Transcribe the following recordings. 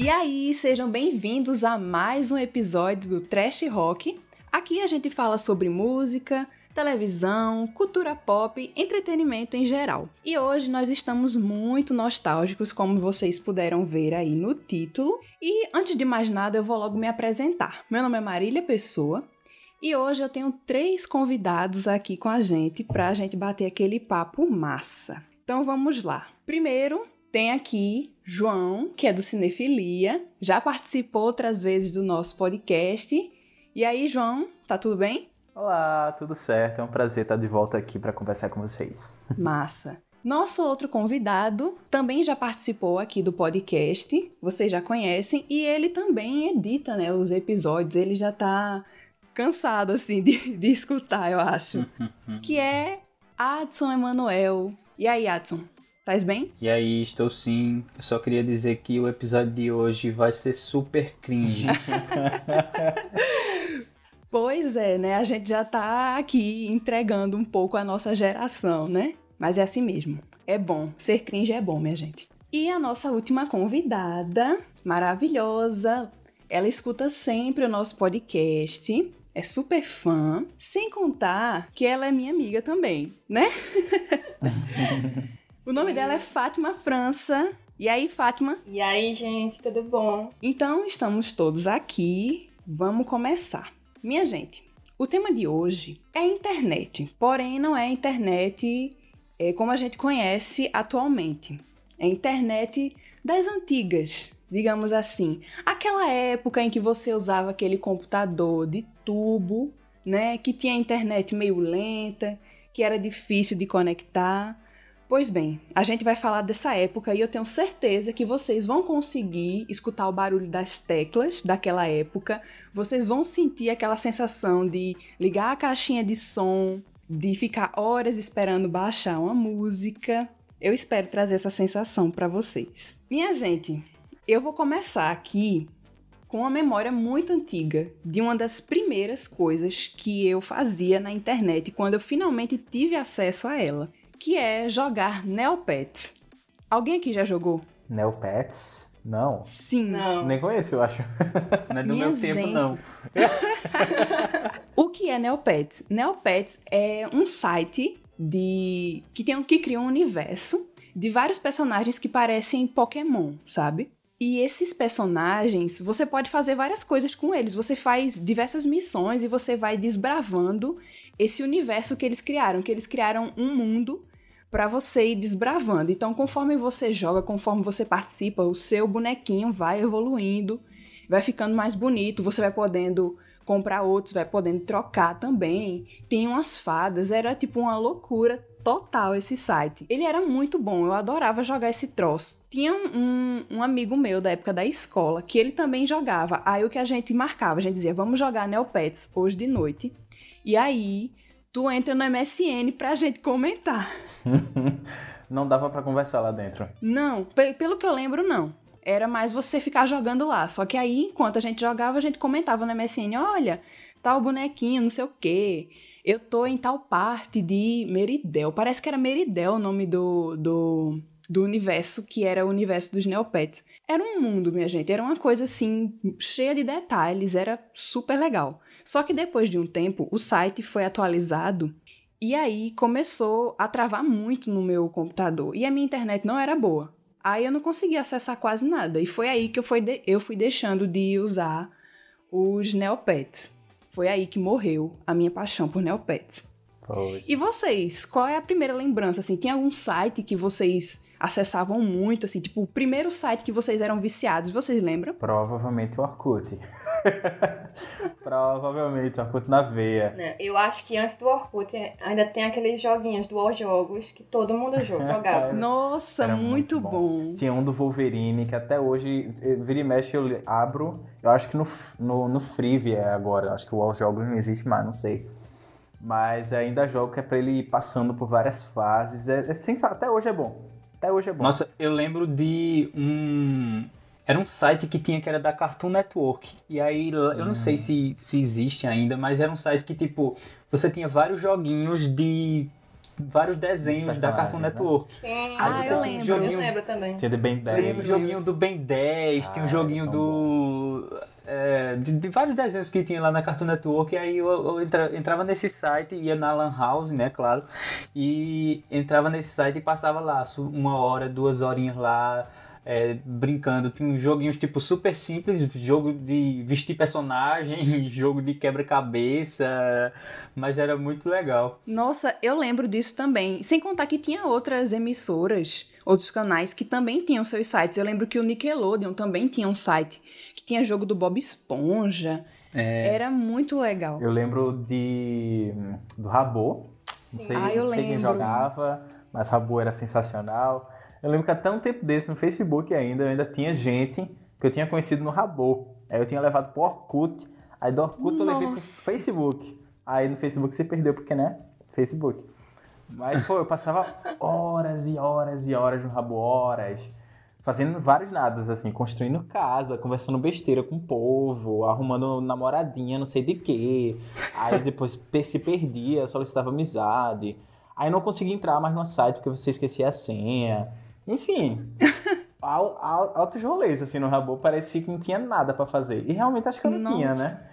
E aí, sejam bem-vindos a mais um episódio do Trash Rock. Aqui a gente fala sobre música, televisão, cultura pop, entretenimento em geral. E hoje nós estamos muito nostálgicos, como vocês puderam ver aí no título. E antes de mais nada, eu vou logo me apresentar. Meu nome é Marília Pessoa. E hoje eu tenho três convidados aqui com a gente para a gente bater aquele papo massa. Então vamos lá. Primeiro, tem aqui João, que é do Cinefilia, já participou outras vezes do nosso podcast. E aí, João, tá tudo bem? Olá, tudo certo? É um prazer estar de volta aqui para conversar com vocês. Massa. Nosso outro convidado também já participou aqui do podcast, vocês já conhecem, e ele também edita né, os episódios, ele já tá cansado, assim, de, de escutar, eu acho. que é Adson Emanuel. E aí, Adson? Tás bem? E aí, estou sim. Eu só queria dizer que o episódio de hoje vai ser super cringe. pois é, né? A gente já tá aqui entregando um pouco a nossa geração, né? Mas é assim mesmo. É bom. Ser cringe é bom, minha gente. E a nossa última convidada, maravilhosa, ela escuta sempre o nosso podcast é super fã, sem contar que ela é minha amiga também, né? o nome dela é Fátima França. E aí, Fátima? E aí, gente, tudo bom? Então, estamos todos aqui. Vamos começar. Minha gente, o tema de hoje é internet, porém não é internet é, como a gente conhece atualmente. É internet das antigas, digamos assim. Aquela época em que você usava aquele computador de tubo, né, que tinha internet meio lenta, que era difícil de conectar. Pois bem, a gente vai falar dessa época e eu tenho certeza que vocês vão conseguir escutar o barulho das teclas daquela época. Vocês vão sentir aquela sensação de ligar a caixinha de som, de ficar horas esperando baixar uma música. Eu espero trazer essa sensação para vocês. Minha gente, eu vou começar aqui com uma memória muito antiga de uma das primeiras coisas que eu fazia na internet quando eu finalmente tive acesso a ela, que é jogar Neopets. Alguém aqui já jogou? Neopets? Não. Sim. Não. Nem conheço, eu acho. Não é do Minha meu tempo, gente. não. o que é Neopets? Neopets é um site de que tem que cria um universo de vários personagens que parecem Pokémon, sabe? E esses personagens, você pode fazer várias coisas com eles. Você faz diversas missões e você vai desbravando esse universo que eles criaram, que eles criaram um mundo para você ir desbravando. Então, conforme você joga, conforme você participa, o seu bonequinho vai evoluindo, vai ficando mais bonito, você vai podendo comprar outros, vai podendo trocar também. Tem umas fadas, era tipo uma loucura total esse site. Ele era muito bom, eu adorava jogar esse troço. Tinha um, um, amigo meu da época da escola que ele também jogava. Aí o que a gente marcava, a gente dizia, vamos jogar Neopets hoje de noite. E aí tu entra no MSN pra gente comentar. Não dava para conversar lá dentro. Não, pelo que eu lembro, não. Era mais você ficar jogando lá. Só que aí, enquanto a gente jogava, a gente comentava no MSN, olha, tal bonequinho, não sei o quê eu tô em tal parte de Meridel. Parece que era Meridel o nome do, do, do universo, que era o universo dos Neopets. Era um mundo, minha gente. Era uma coisa assim, cheia de detalhes, era super legal. Só que depois de um tempo, o site foi atualizado e aí começou a travar muito no meu computador. E a minha internet não era boa. Aí eu não conseguia acessar quase nada. E foi aí que eu fui, de eu fui deixando de usar os Neopets. Foi aí que morreu a minha paixão por Neopets. Pois. E vocês, qual é a primeira lembrança? Assim, tem algum site que vocês acessavam muito, assim, tipo, o primeiro site que vocês eram viciados, vocês lembram? Provavelmente o Orkut. Provavelmente o Orkut na veia. Não, eu acho que antes do Orkut ainda tem aqueles joguinhos do All Jogos que todo mundo jogava. Nossa, Era muito, bom. Tinha um do Wolverine, que até hoje, eh, vira e mexe, eu abro. Eu acho que no, no, no Freevee é agora. Acho que o All Jogos não existe mais, não sei. Mas ainda jogo que é pra ele ir passando por várias fases. É, é sensacional. Até hoje é bom. Até hoje é bom. Nossa, eu lembro de um. Era um site que tinha que era da Cartoon Network. E aí, eu não sei se, se existe ainda, mas era um site que, tipo, você tinha vários joguinhos de vários desenhos da Cartoon né? Network. Sim, Ah, eu lembro. Joguinho- Eu lembro também. Tinha de Ben Você 10. tinha o joguinho do Ben 10, tinha o Ah, joguinho era tão do. é, de, de vários desenhos que tinha lá na Cartoon Network, e aí eu, eu entra- entrava nesse site, ia na Lan House, né, claro, e entrava nesse site e passava lá uma hora, duas horinhas lá. É, brincando, tinha uns joguinhos tipo super simples, jogo de vestir personagem, jogo de quebra-cabeça, mas era muito legal. Nossa, eu lembro disso também. Sem contar que tinha outras emissoras, outros canais que também tinham seus sites. Eu lembro que o Nickelodeon também tinha um site que tinha jogo do Bob Esponja. É, Era muito legal. Eu lembro de do Rabô. Não Sim. sei, Ah, eu não sei quem jogava, mas Rabô era sensacional. Eu lembro que até um tempo desse, no Facebook ainda, eu ainda tinha gente que eu tinha conhecido no Rabô. Aí eu tinha levado pro Orkut. Aí do Orkut eu levei pro Nossa. Facebook. Aí no Facebook se perdeu, porque, né? Facebook. Mas, pô, eu passava horas e horas e horas no Rabô, horas. Fazendo vários nadas, assim, construindo casa, conversando besteira com o povo, arrumando namoradinha, não sei de quê. Aí depois se perdia, solicitava amizade. Aí não conseguia entrar mais no site porque você esquecia a senha. Enfim, al- al- altos rolês, assim, no Rabo. Parecia que não tinha nada pra fazer. E realmente acho que eu não tinha, Nossa. né?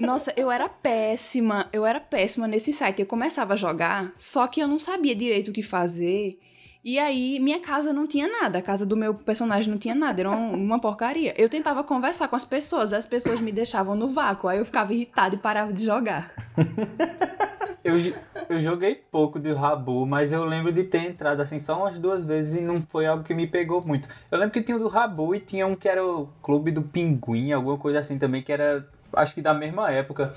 Nossa, eu era péssima, eu era péssima nesse site. Eu começava a jogar, só que eu não sabia direito o que fazer. E aí, minha casa não tinha nada, a casa do meu personagem não tinha nada, era um- uma porcaria. Eu tentava conversar com as pessoas, as pessoas me deixavam no vácuo, aí eu ficava irritada e parava de jogar. Eu, eu joguei pouco de Rabu, mas eu lembro de ter entrado assim só umas duas vezes e não foi algo que me pegou muito. Eu lembro que tinha o do Rabu e tinha um que era o Clube do Pinguim, alguma coisa assim também, que era acho que da mesma época.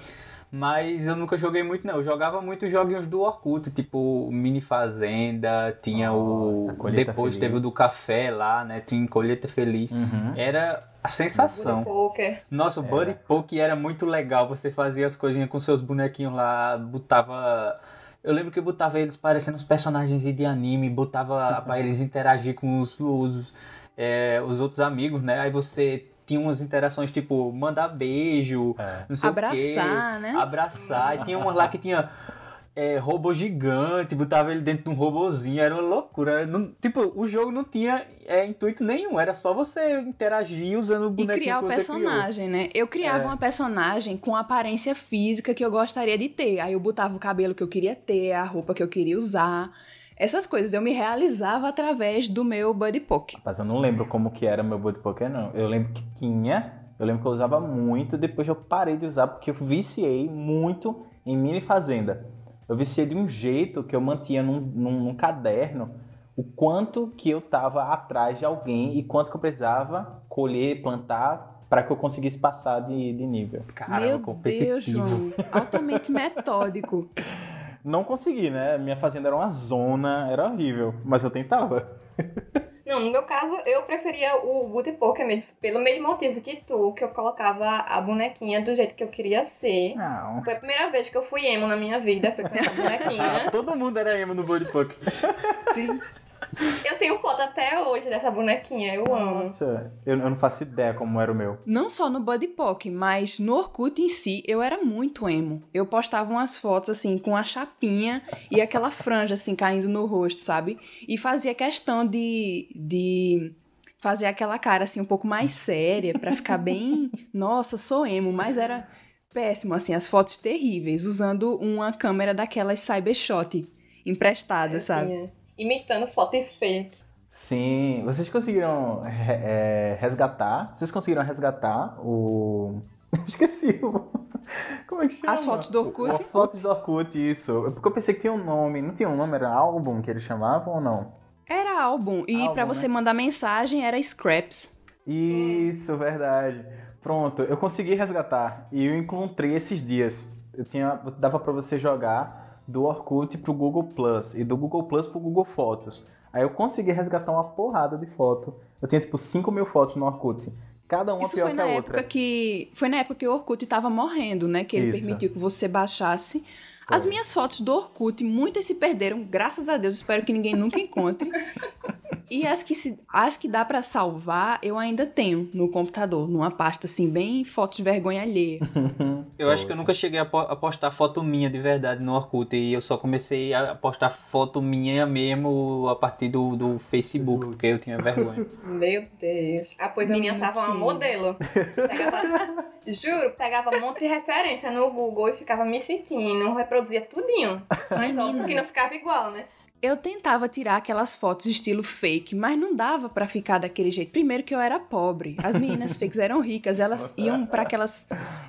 Mas eu nunca joguei muito não. Eu jogava muito joguinhos do Orkut, tipo Mini Fazenda, tinha Nossa, o. Depois Feliz. teve o do café lá, né? Tinha Colheita Feliz. Uhum. Era a sensação. Poker. Nossa, o Era. Buddy Poke era muito legal. Você fazia as coisinhas com seus bonequinhos lá, botava. Eu lembro que eu botava eles parecendo os personagens de anime, botava pra eles interagir com os, os, é, os outros amigos, né? Aí você tinha umas interações tipo mandar beijo, É. não sei o quê, Abraçar, né? abraçar. E tinha umas lá que tinha é, robô gigante, botava ele dentro de um robozinho, era uma loucura. Não- tipo, o jogo não tinha é, intuito nenhum, era só você interagir usando o E bonequinho criar o você criou. personagem, né? Eu criava É. uma personagem com a aparência física que eu gostaria de ter. Aí eu botava o cabelo que eu queria ter, a roupa que eu queria usar. Essas coisas eu me realizava através do meu Buddy Poke. Mas eu não lembro como que era meu Buddy Poker, não. Eu lembro que tinha, eu lembro que eu usava muito, depois eu parei de usar porque eu viciei muito em Mini Fazenda. Eu viciei de um jeito que eu mantinha num, num- num caderno o quanto que eu tava atrás de alguém e quanto que eu precisava colher, plantar para que eu conseguisse passar de, de nível. Caramba, meu competitivo. Deus, João. Altamente metódico. Não consegui, né? Minha fazenda era uma zona, era horrível, mas eu tentava. Não, no meu caso, eu preferia o Booty Poker mesmo, pelo mesmo motivo que tu, que eu colocava a bonequinha do jeito que eu queria ser. Não. Foi a primeira vez que eu fui emo na minha vida, foi com essa bonequinha. Todo mundo era emo no Buddy Poke. Sim. Eu tenho foto até hoje dessa bonequinha, eu amo. Nossa, eu, eu não faço ideia como era o meu. Não só no Buddy Poke, mas no Orkut em si, eu era muito emo. Eu postava umas fotos assim, com a chapinha e aquela franja assim, caindo no rosto, sabe? E fazia questão de, de fazer aquela cara assim, um pouco mais séria, pra ficar bem. Nossa, sou emo, mas era péssimo, assim, as fotos terríveis, usando uma câmera daquelas Cybershot emprestada, sabe? Tinha. Imitando foto e fake. Sim, vocês conseguiram é, resgatar? Vocês conseguiram resgatar o. Esqueci o. Como é que chama? As fotos do Orkut? As fotos do Orkut, isso. Porque eu pensei que tinha um nome. Não tinha um nome, era álbum que eles chamavam ou não? Era álbum, e Álbum, pra você né? mandar mensagem era scraps. Isso, verdade. Pronto, eu consegui resgatar. E eu encontrei esses dias. Eu tinha. Dava pra você jogar do Orkut pro Google Plus e do Google Plus pro Google Fotos. Aí eu consegui resgatar uma porrada de foto. Eu tinha tipo 5 mil fotos no Orkut. Cada uma Isso pior foi que na a época outra. que. Foi na época que o Orkut tava morrendo, né? Que ele Isso. permitiu que você baixasse. As minhas fotos do Orkut, muitas se perderam, graças a Deus. Espero que ninguém nunca encontre. E as que, se, as que dá pra salvar, eu ainda tenho no computador, numa pasta assim, bem fotos de vergonha alheia. Eu acho que eu nunca cheguei a, po- a postar foto minha de verdade no Orkut. E eu só comecei a postar foto minha mesmo a partir do, do Facebook, porque eu tinha vergonha. Meu Deus. Ah, pois a minha tava uma modelo. Pegava, juro, pegava um monte de referência no Google e ficava me sentindo, reproduzia tudinho. Mas óbvio que não ficava igual, né? Eu tentava tirar aquelas fotos estilo fake, mas não dava pra ficar daquele jeito. Primeiro que eu era pobre. As meninas fakes eram ricas, elas iam pra aquelas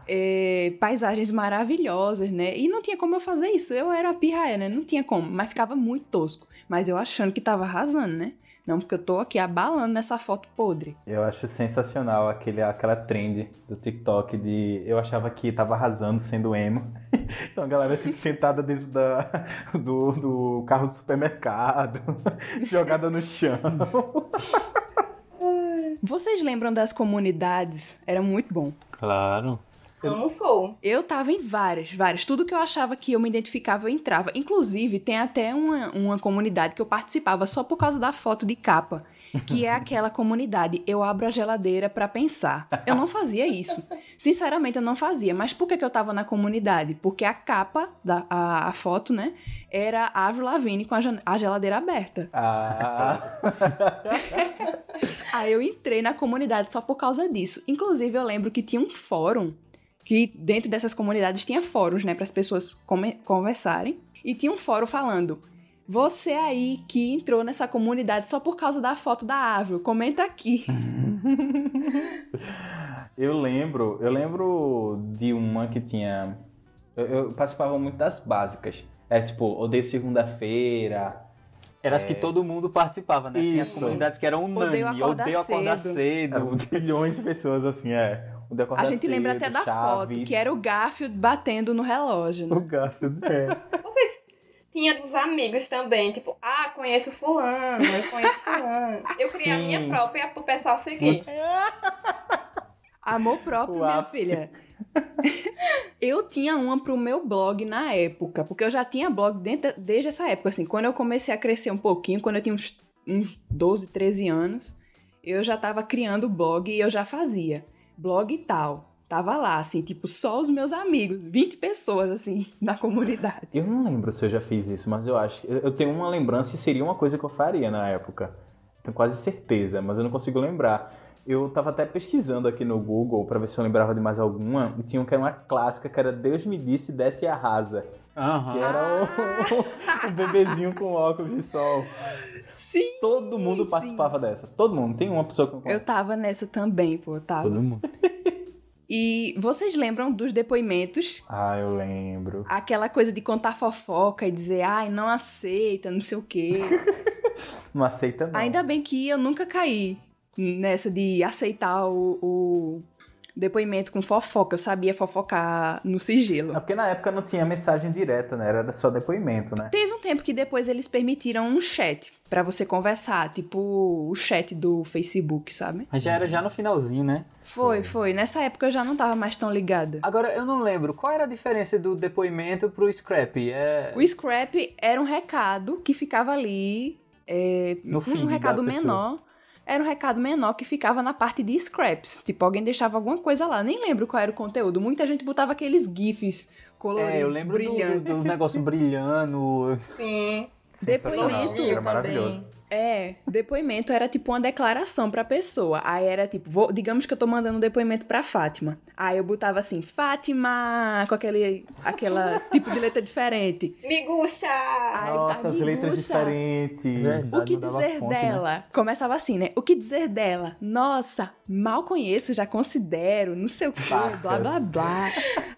eh, paisagens maravilhosas, né? E não tinha como eu fazer isso. Eu era a pirraia, né? Não tinha como, mas ficava muito tosco. Mas eu achando que tava arrasando, né? Não, porque eu tô aqui abalando nessa foto podre. Eu acho sensacional aquele, aquela trend do TikTok de eu achava que tava arrasando sendo emo. Então a galera tipo sentada dentro da, do, do carro do supermercado, jogada no chão. Vocês lembram das comunidades? Era muito bom. Claro. Eu não sou. Eu tava em várias, várias. Tudo que eu achava que eu me identificava, eu entrava. Inclusive, tem até uma, uma comunidade que eu participava só por causa da foto de capa. Que é aquela comunidade Eu Abro a Geladeira pra Pensar. Eu não fazia isso. Sinceramente, eu não fazia. Mas por que, que eu tava na comunidade? Porque a capa, da, a, a foto, né? Era a Avril Lavigne com a, a geladeira aberta. Ah, Aí eu entrei na comunidade só por causa disso. Inclusive, eu lembro que tinha um fórum, que dentro dessas comunidades tinha fóruns, né, para as pessoas conversarem. E tinha um fórum falando: Você aí que entrou nessa comunidade só por causa da foto da Ávila, comenta aqui. eu lembro, eu lembro de uma que tinha. Eu, eu participava muito das básicas. É tipo, odeio segunda-feira. Era as que todo mundo participava, né? Tinha Isso. comunidades que eram unânime. Odeio acordar Odeio acordar cedo. cedo. Eram milhões de pessoas assim, é. Acordar A gente lembra cedo, até da Chaves. foto, que era o Garfield batendo no relógio. O Né? Garfield, é. Vocês tinham dos amigos também, tipo, ah, conheço fulano, eu conheço fulano. Eu criei a Sim. minha própria pro pessoal seguir. Amor próprio, O minha ápice. filha. eu tinha uma pro meu blog na época, porque eu já tinha blog dentro- desde essa época, assim, quando eu comecei a crescer um pouquinho, quando eu tinha uns, uns 12, 13 anos, eu já tava criando blog e eu já fazia blog e tal. Tava lá, assim, tipo, só os meus amigos, 20 pessoas, assim, na comunidade. Eu não lembro se eu já fiz isso, mas eu acho. Eu tenho uma lembrança e seria uma coisa que eu faria na época. Tenho quase certeza, mas eu não consigo lembrar. Eu tava até pesquisando aqui no Google pra ver se eu lembrava de mais alguma. E tinha um que era uma clássica, que era Deus me disse, desce e arrasa. Que Aham. era o, o bebezinho com óculos de sol. Sim! Todo mundo sim. participava dessa. Todo mundo. Tem uma pessoa com Eu tava nessa também, pô, tava. Todo mundo. E vocês lembram dos depoimentos Ah, eu lembro. Aquela coisa de contar fofoca e dizer, ai, não aceita, não sei o quê. Não aceita, não. Ainda bem que eu nunca caí nessa de aceitar o, o depoimento com fofoca. Eu sabia fofocar no É sigilo. porque na época não tinha mensagem direta, né? Era só depoimento, né? Teve um tempo que depois eles permitiram um chat pra você conversar, tipo o chat do Facebook, sabe? Mas já era já no finalzinho, né? Foi, foi. Nessa época eu já não tava mais tão ligada. Agora, eu não lembro. Qual era a diferença do depoimento pro scrap? É... O scrap era um recado que ficava ali, é, No um recado da pessoa. Era um recado menor que ficava na parte de scraps. Tipo, alguém deixava alguma coisa lá. Nem lembro qual era o conteúdo. Muita gente botava aqueles gifs coloridos, É, eu lembro do, brilhantes. do negócio brilhando. Sim. Sensacional. Depoimento Era também. É, depoimento era tipo uma declaração pra pessoa. Aí era tipo, vou- digamos que eu tô mandando um depoimento pra Fátima. Aí eu botava assim, Fátima, com aquele aquela tipo de letra diferente. Miguxa! Ai, Nossa, as letras diferentes. Verdade. O que não dizer fonte, né? dela? Começava assim, né? O que dizer dela? Nossa, mal conheço, já considero, não sei o Pacas. blá blá blá.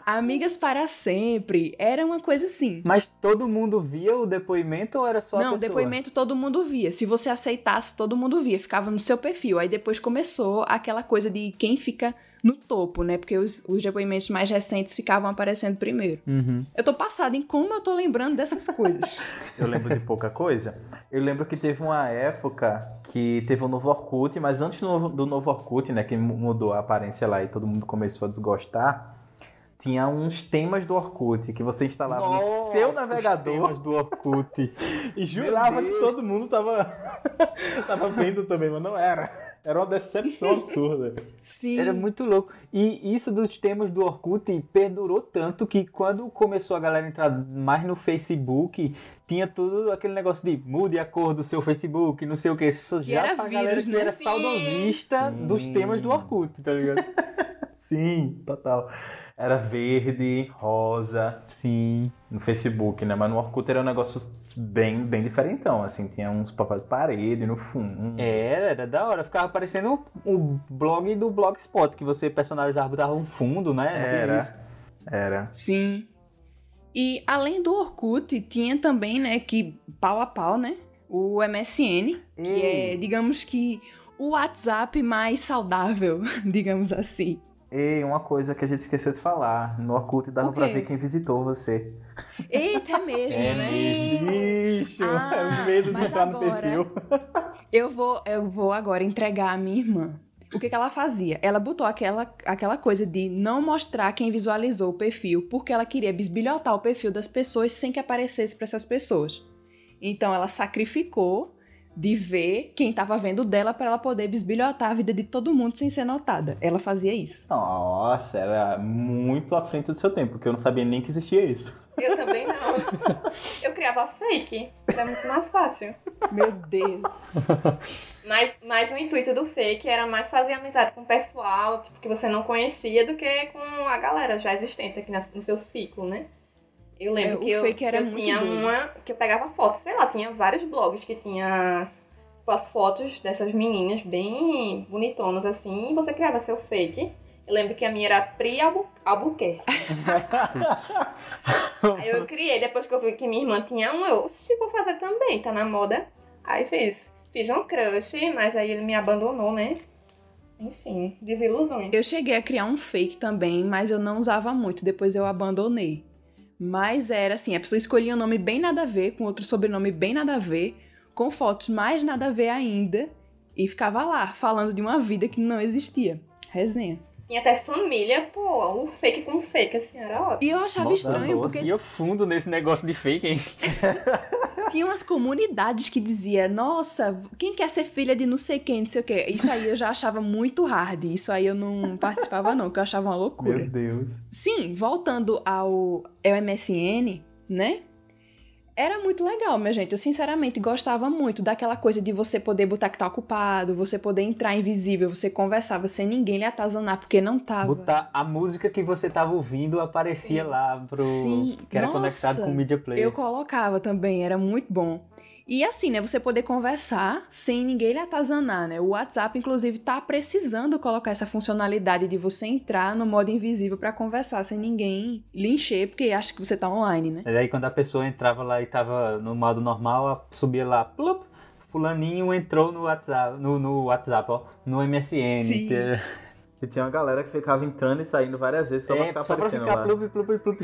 Amigas para sempre. Era uma coisa assim. Mas todo mundo via o depoimento ou era só a não, pessoa? depoimento todo mundo via. Se você aceitasse, todo mundo via. Ficava no seu perfil. Aí depois começou aquela coisa de quem fica no topo, né? Porque os, os depoimentos mais recentes ficavam aparecendo primeiro. Uhum. Eu tô passada em como eu tô lembrando dessas coisas. Eu lembro de pouca coisa. Eu lembro que teve uma época que teve o novo Orkut, mas antes do novo, do novo Orkut, né, que mu- mudou a aparência lá e todo mundo começou a desgostar, tinha uns temas do Orkut que você instalava Nossa, no seu os navegador temas do Orkut. e jurava que todo mundo tava, tava vendo também, mas não era. Era uma decepção absurda. Sim. Era muito louco. E isso dos temas do Orkut perdurou tanto que quando começou a galera entrar mais no Facebook, tinha tudo aquele negócio de mude a cor do seu Facebook, não sei o que. Isso já era pra vírus, galera que né? era Sim. saudosista Sim. dos temas do Orkut, tá ligado? Sim, total. Era verde, rosa Sim. no Facebook, né? Mas no Orkut era um negócio bem, bem diferentão, assim. Tinha uns papéis de parede no fundo. Era, era da hora. Ficava parecendo o blog do Blogspot, que você personalizava, botava um fundo, né? Era. Era. Sim. E além do Orkut, tinha também, né, que pau a pau, né? O MSN, que é, digamos que, o WhatsApp mais saudável, digamos assim. Ei, uma coisa que a gente esqueceu de falar. No Orkut dava pra ver quem visitou você. Eita, é mesmo, É né? mesmo. Bicho, Ah, é o medo de mas entrar no agora- perfil. Eu vou, eu vou agora entregar a minha irmã. O que, que ela fazia? Ela botou aquela, aquela coisa de não mostrar quem visualizou o perfil, porque ela queria bisbilhotar o perfil das pessoas sem que aparecesse para essas pessoas. Então ela sacrificou de ver quem estava vendo dela para ela poder bisbilhotar a vida de todo mundo sem ser notada. Ela fazia isso. Nossa, era muito à frente do seu tempo, porque eu não sabia nem que existia isso. Eu também não. Eu criava fake. Era muito mais fácil. Meu Deus. Mas, mas o intuito do fake era mais fazer amizade com o pessoal, tipo, que você não conhecia, do que com a galera já existente aqui na- no seu ciclo, né? Eu lembro É, que eu, que eu tinha doido. uma. que eu pegava fotos, sei lá, tinha vários blogs que tinha as, tipo, as fotos dessas meninas bem bonitonas assim, e você criava seu fake. Eu lembro que a minha era Pri Albu Albuquerque. Aí eu criei, depois que eu vi que minha irmã tinha um, eu, oxi, vou fazer também, tá na moda. Aí fiz. Fiz um crush, mas aí ele me abandonou, né? Enfim, desilusões. Eu cheguei a criar um fake também, mas eu não usava muito, depois eu abandonei. Mas era assim, a pessoa escolhia um nome bem nada a ver, com outro sobrenome bem nada a ver, com fotos mais nada a ver ainda, e ficava lá, falando de uma vida que não existia. Resenha. Tinha até família, pô, o fake com fake, assim, era ótimo. E eu achava Nossa, estranho, doce. porque Ia fundo nesse negócio de fake, hein? tinha umas comunidades que dizia, nossa, quem quer ser filha de não sei quem, não sei o quê. Isso aí eu já achava muito hard, isso aí eu não participava não, que eu achava uma loucura. Meu Deus. Sim, voltando ao, ao MSN, né? Era muito legal, minha gente. Eu sinceramente gostava muito daquela coisa de você poder botar que tá ocupado, você poder entrar invisível, você conversava sem ninguém lhe atazanar porque não tava. Botar a música que você tava ouvindo aparecia Sim. lá pro. Sim, Que era nossa, conectado com o Media Player. Eu colocava também, era muito bom. E assim, né, você poder conversar sem ninguém lhe atazanar, né? O WhatsApp, inclusive, tá precisando colocar essa funcionalidade de você entrar no modo invisível pra conversar sem ninguém lhe encher, porque acha que você tá online, né? Mas aí quando a pessoa entrava lá e tava no modo normal, subia lá, plup, fulaninho entrou no WhatsApp, no, no WhatsApp, ó, no MSN. Sim. E tinha uma galera que ficava entrando e saindo várias vezes só pra é, ficar só pra aparecendo ficar lá. plup, plup, plup.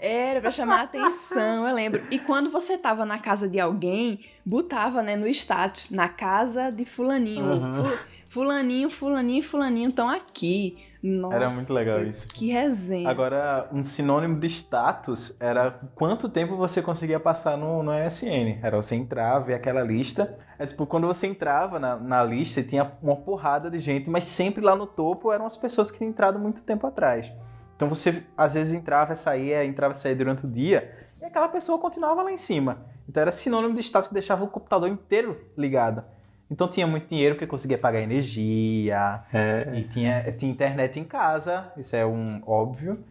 Era pra chamar a atenção, eu lembro. E quando você tava na casa de alguém, botava, né, no status, na casa de fulaninho. Uhum. Fu- Fulaninho, fulaninho e fulaninho estão aqui. Nossa, Era muito legal isso. Que resenha. Agora, um sinônimo de status era quanto tempo você conseguia passar no, no MSN. Era você entrar, ver aquela lista. É tipo, quando você entrava na, na lista, tinha uma porrada de gente, mas sempre lá no topo eram as pessoas que tinham entrado muito tempo atrás. Então você, às vezes, entrava e saía, entrava e saía durante o dia, e aquela pessoa continuava lá em cima. Então era sinônimo de status que deixava o computador inteiro ligado. Então tinha muito dinheiro porque conseguia pagar energia, É, e tinha, tinha internet em casa, isso é um óbvio.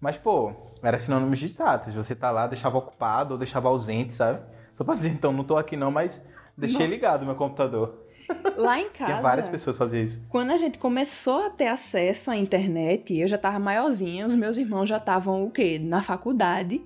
Mas, pô, era sinônimo de status. Você tá lá, deixava ocupado ou deixava ausente, sabe? Só pra dizer, então, não tô aqui não, mas deixei Nossa. ligado meu computador. Lá em Tinha casa, várias pessoas que faziam isso. quando a gente começou a ter acesso à internet, eu já tava maiorzinha, os meus irmãos já estavam, o quê? Na faculdade.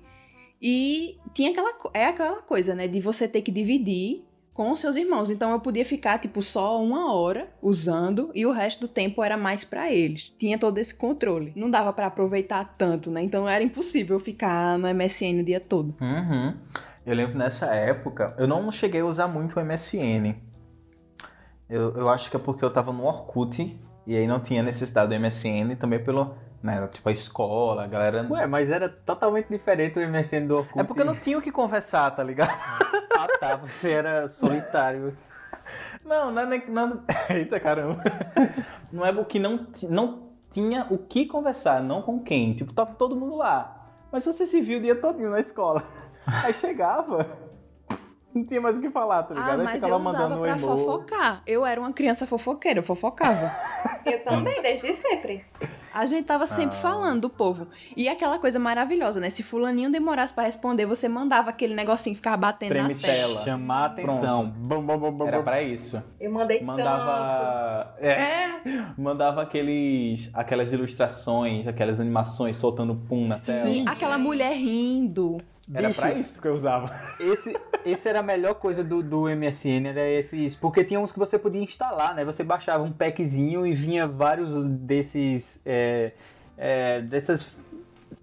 E tinha aquela, é aquela coisa, né, de você ter que dividir com seus irmãos. Então eu podia ficar, tipo, só uma hora usando e o resto do tempo era mais pra eles. Tinha todo esse controle. Não dava pra aproveitar tanto, né? Então era impossível ficar no MSN o dia todo. Uhum. Eu lembro nessa época, eu não cheguei a usar muito o MSN. Eu, eu acho que é porque eu tava no Orkut e aí não tinha necessidade do MSN, também pelo, né? Tipo a escola, a galera. Ué, mas era totalmente diferente o MSN do Orkut. É porque não tinha o que conversar, tá ligado? Ah, tá, você era solitário. Não, não é. Não... Eita caramba. Não é porque não, não tinha o que conversar, não com quem. Tipo, tava todo mundo lá. Mas você se viu o dia todinho na escola. Aí chegava, não tinha mais o que falar, tá ligado? Ah, mas ficava eu usava mandando um pra emo. fofocar. Eu era uma criança fofoqueira, eu fofocava. Eu também, desde sempre. A gente tava sempre Ah. falando do povo. E aquela coisa maravilhosa, né? Se fulaninho demorasse pra responder, você mandava aquele negocinho ficar batendo Treme na tela. tela. Chamar a atenção. Bum, bum, bum, bum, Era pra isso. Eu mandei tanto. Mandava. É. Mandava aqueles. aquelas ilustrações, aquelas animações soltando pum na tela. Sim, aquela mulher rindo. Era Bicho, pra isso que eu usava. Esse, esse era a melhor coisa do, do MSN, era esses. Porque tinha uns que você podia instalar, né? Você baixava um packzinho e vinha vários desses. É, é, dessas.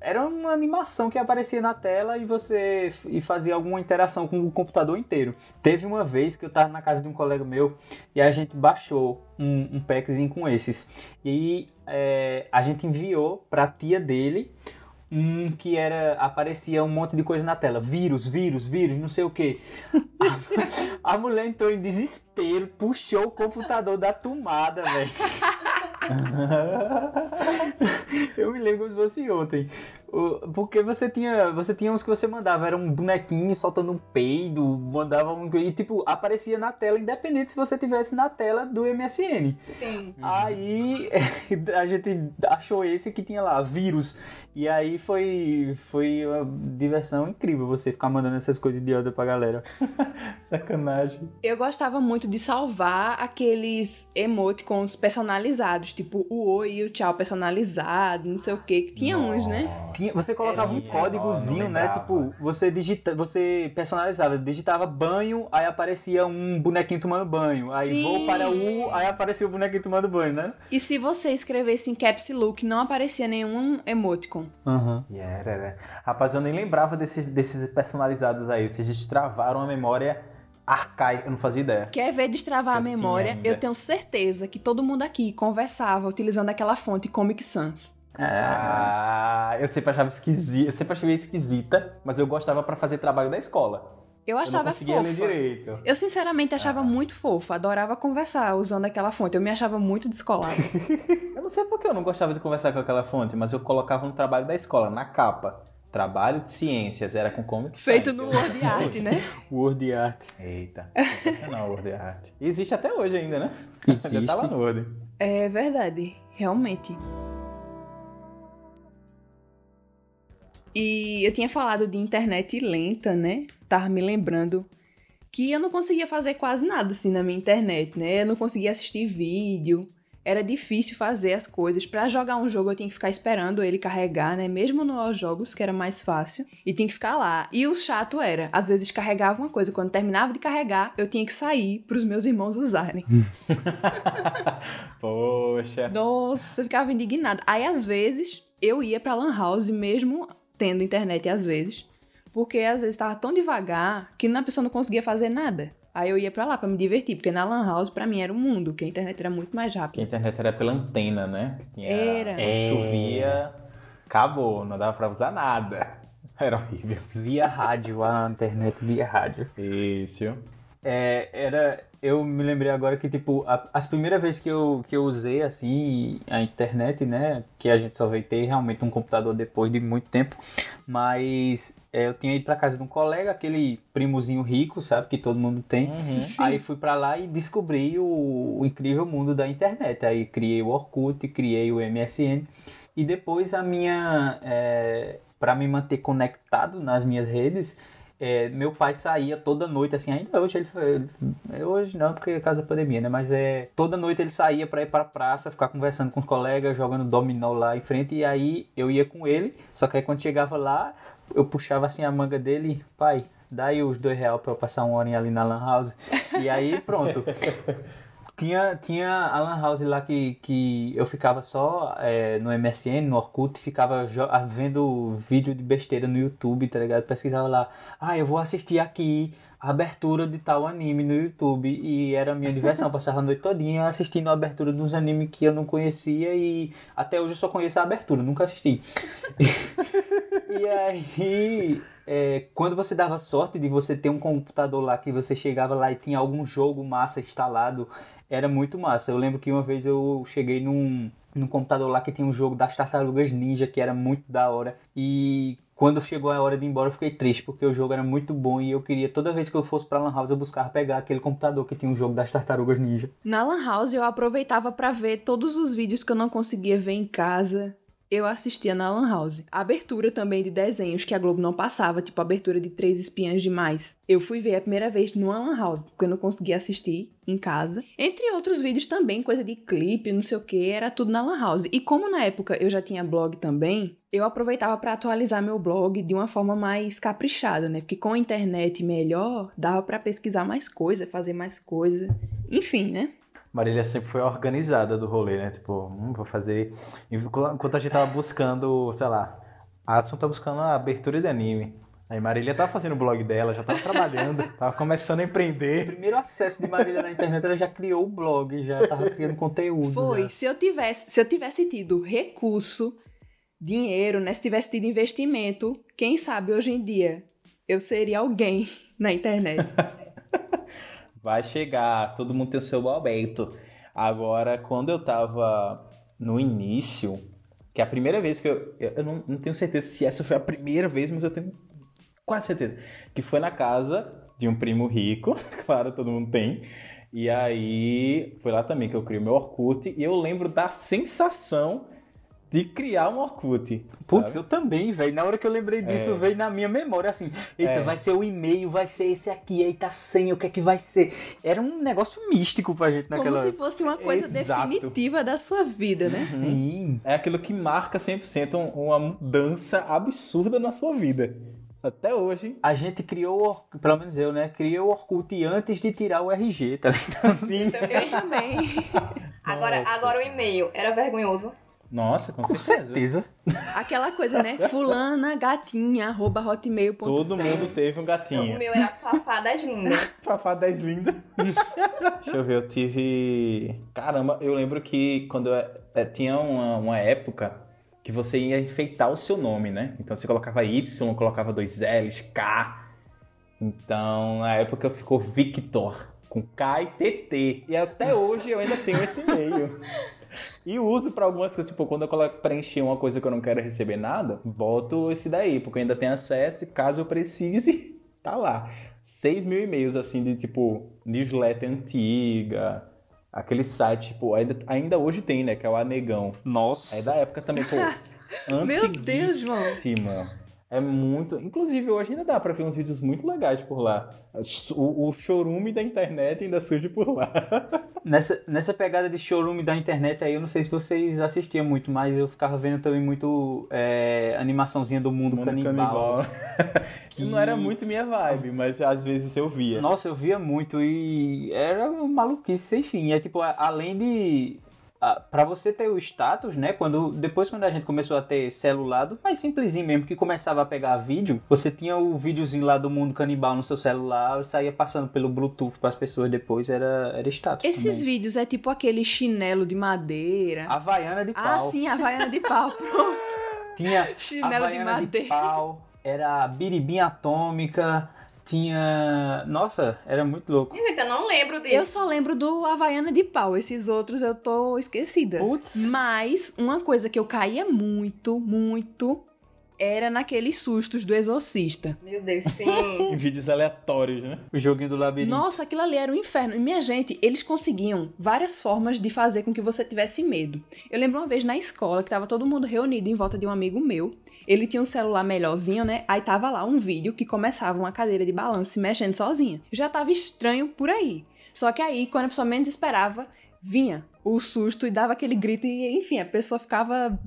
Era uma animação que aparecia na tela e você e fazia alguma interação com o computador inteiro. Teve uma vez que eu tava na casa de um colega meu e a gente baixou um, um packzinho com esses. E aí é, a gente enviou pra tia dele um que era aparecia um monte de coisa na tela, vírus, vírus, vírus, não sei o que. A, a mulher entrou em desespero, puxou o computador da tomada, velho. Eu me lembro como se fosse ontem. Porque você tinha, você tinha uns que você mandava, era um bonequinho soltando um peido, mandava um e tipo aparecia na tela, independente se você tivesse na tela do MSN. Sim. Aí a gente achou esse que tinha lá, vírus. E aí foi, foi uma diversão incrível você ficar mandando essas coisas idiotas pra galera. Sacanagem. Eu gostava muito de salvar aqueles emoticons personalizados, tipo o oi e o tchau personalizado, não sei o que, que tinha uns, né? Tinha- você colocava um códigozinho, né? Tipo, você digita, você personalizava, digitava banho, aí aparecia um bonequinho tomando banho. Aí Sim. vou para o, aí aparecia o bonequinho tomando banho, né? E se você escrevesse em caps look, não aparecia nenhum emoticon. Aham. E era, era. Rapaz, eu nem lembrava desses, desses personalizados aí. Vocês destravaram a memória arcaica. Eu não fazia ideia. Quer ver destravar a Eu tinha memória? Eu tenho certeza que todo mundo aqui conversava utilizando aquela fonte Comic Sans. Ah, eu sempre achava esquisita. Eu sempre achei esquisita, mas eu gostava pra fazer trabalho da escola. Eu Eu não achava conseguia ler fofa. direito. Eu sinceramente achava Ah. muito fofa, adorava conversar usando aquela fonte. Eu me achava muito descolada. Eu não sei por que eu não gostava de conversar com aquela fonte, mas eu colocava no trabalho da escola, na capa. Trabalho de ciências, era com Comic. Feito no Word Art, né? Word art. Eita, sensacional o Word Art. E existe até hoje ainda, né? Existe. Já tá lá no Word. É verdade, realmente. E eu tinha falado de internet lenta, né? Tava me lembrando que eu não conseguia fazer quase nada assim na minha internet, né? Eu não conseguia assistir vídeo. Era difícil fazer as coisas. Pra jogar um jogo eu tinha que ficar esperando ele carregar, né? Mesmo nos jogos, que era mais fácil. E tinha que ficar lá. E o chato era, às vezes carregava uma coisa, quando terminava de carregar, eu tinha que sair pros meus irmãos usarem. Poxa. Nossa, eu ficava indignada. Aí, às vezes, eu ia pra Lan House, mesmo tendo internet, às vezes. Porque, às vezes, tava tão devagar que a pessoa não conseguia fazer nada. Aí eu ia pra lá pra me divertir, porque na Lan House, pra mim, era um mundo, que a internet era muito mais Que a rápida. internet era pela antena, né? Tinha- Era. quando É. Chovia, acabou, não dava pra usar nada. Era horrível. Via rádio, a internet via rádio. Isso. É, era. Eu me lembrei agora que, tipo, a- as primeiras vezes que eu, que eu usei, assim, a internet, né? Que a gente só veio ter realmente um computador depois de muito tempo. Mas é, eu tinha ido pra casa de um colega, aquele primozinho rico, sabe? Que todo mundo tem. Uhum. Aí fui pra lá e descobri o, o incrível mundo da internet. Aí criei o Orkut, criei o MSN. E depois a minha. É, para me manter conectado nas minhas redes, é, meu pai saía toda noite, assim, ainda hoje ele, ele- hoje não, porque é casa da pandemia, né? Mas é toda noite ele saía pra ir pra praça, ficar conversando com os colegas, jogando dominó lá em frente, e aí eu ia com ele, só que aí quando chegava lá, eu puxava assim a manga dele, pai, dá aí os dois reais pra eu passar uma horinha ali na Lan House. E aí pronto. Tinha, tinha a Lan House lá que, que eu ficava só é, no MSN, no Orkut, ficava ah, vendo vídeo de besteira no YouTube, tá ligado? Pesquisava lá, ah, eu vou assistir aqui a abertura de tal anime no YouTube e era a minha diversão. Passava a noite todinha assistindo a abertura de uns animes que eu não conhecia e até hoje eu só conheço a abertura, nunca assisti. e aí, é, quando você dava sorte de você ter um computador lá que você chegava lá e tinha algum jogo massa instalado, era muito massa. Eu lembro que uma vez eu cheguei num, num computador lá que tinha um jogo das tartarugas ninja que era muito da hora e quando chegou a hora de ir embora, eu fiquei triste, porque o jogo era muito bom e eu queria, toda vez que eu fosse pra Lan House, eu buscava pegar aquele computador que tinha um jogo das tartarugas ninja. Na Lan House, eu aproveitava para ver todos os vídeos que eu não conseguia ver em casa. Eu assistia na Lan House. Abertura também de desenhos que a Globo não passava, tipo abertura de Três Espiãs Demais. Eu fui ver a primeira vez numa Lan House, porque eu não conseguia assistir em casa. Entre outros vídeos também, coisa de clipe, não sei o que, era tudo na Lan House. E como na época eu já tinha blog também, eu aproveitava para atualizar meu blog de uma forma mais caprichada, né? Porque com a internet melhor, dava para pesquisar mais coisa, fazer mais coisa. Enfim, né? Marília sempre foi organizada do rolê, né? Tipo, hum, vou fazer. Enquanto a gente tava buscando, sei lá, a Adson tá buscando a abertura de anime. Aí Marília tava fazendo o blog dela, já tava trabalhando, tava começando a O empreender. primeiro acesso de Marília na internet, ela já criou o blog, já tava criando conteúdo. Foi, já. se eu tivesse, se eu tivesse tido recurso, dinheiro, né? Se tivesse tido investimento, quem sabe hoje em dia eu seria alguém na internet. Vai chegar, todo mundo tem o seu momento. Agora, quando eu tava no início, que é a primeira vez que eu. Eu não, não tenho certeza se essa foi a primeira vez, mas eu tenho quase certeza. Que foi na casa de um primo rico, claro, todo mundo tem. E aí, foi lá também que eu criei meu Orkut. E eu lembro da sensação de criar um Orkut. Putz, eu também, velho. Na hora que eu lembrei disso, É. veio na minha memória assim: eita, É. vai ser o e-mail, vai ser esse aqui, eita, a senha, o que é que vai ser? Era um negócio místico pra gente Como naquela se fosse uma coisa Exato. definitiva da sua vida, né? Sim. É aquilo que marca 100% um- uma mudança absurda na sua vida. Até hoje. A gente criou, pelo menos eu, né? Criou o Orkut antes de tirar o RG, tá ligado? Sim. Eu também. Agora, Nossa. agora o e-mail era vergonhoso. Nossa, com, Com certeza. certeza. Aquela coisa, né? Fulana, gatinha, arroba hotmail.com. Todo mundo teve um gatinho. o meu era Fafá das Lindas. Fafá 10 linda. Deixa eu ver, eu tive. Caramba, eu lembro que quando eu eh, tinha uma, uma época que você ia enfeitar o seu nome, né? Então você colocava Y, colocava dois L's, K. Então na época ficou Victor, com K e TT. E até hoje eu ainda tenho esse e-mail. E uso pra algumas coisas, tipo, quando eu coloco preencher uma coisa que eu não quero receber nada, boto esse daí, porque eu ainda tenho acesso e caso eu precise, tá lá. 6 mil e-mails, assim, de tipo, newsletter antiga, aquele site, tipo, ainda, ainda hoje tem, né, que é o Anegão. Nossa. É da época também, pô, Meu Deus, João. É muito. Inclusive, hoje ainda dá pra ver uns vídeos muito legais por lá. O, o chorume da internet ainda surge por lá. Nessa, nessa pegada de showroom da internet aí, eu não sei se vocês assistiam muito, mas eu ficava vendo também muito é, animaçãozinha do mundo, Mundo canibal. que não era muito minha vibe, mas às vezes eu via. Nossa, eu via muito e era uma maluquice sem fim. É tipo, além de. A- Pra você ter o status, né? Quando, depois quando a gente começou a ter celular, mais simplesinho mesmo, que começava a pegar vídeo, você tinha o videozinho lá do mundo canibal no seu celular, saía passando pelo Bluetooth para as pessoas depois, era, era status. Esses também. vídeos é tipo aquele chinelo de madeira. Havaiana de Ah, pau. sim, a Havaiana de pau. Pronto. Tinha Chinelo de Havaiana de, madeira. pau, era biribinha atômica, tinha. Nossa, era muito louco. Eu não lembro disso. Eu só lembro do Havaiana de pau. Esses outros eu tô esquecida. Putz. Mas uma coisa que eu caía muito, muito, era naqueles sustos do exorcista. Meu Deus, sim. Em vídeos aleatórios, né? O joguinho do labirinto. Nossa, aquilo ali era um inferno. E minha gente, eles conseguiam várias formas de fazer com que você tivesse medo. Eu lembro uma vez na escola que tava todo mundo reunido em volta de um amigo meu. Ele tinha um celular melhorzinho, né? Aí tava lá um vídeo que começava uma cadeira de balanço se mexendo sozinha. Já tava estranho por aí. Só que aí, quando a pessoa menos esperava, vinha o susto e dava aquele grito e, enfim, a pessoa ficava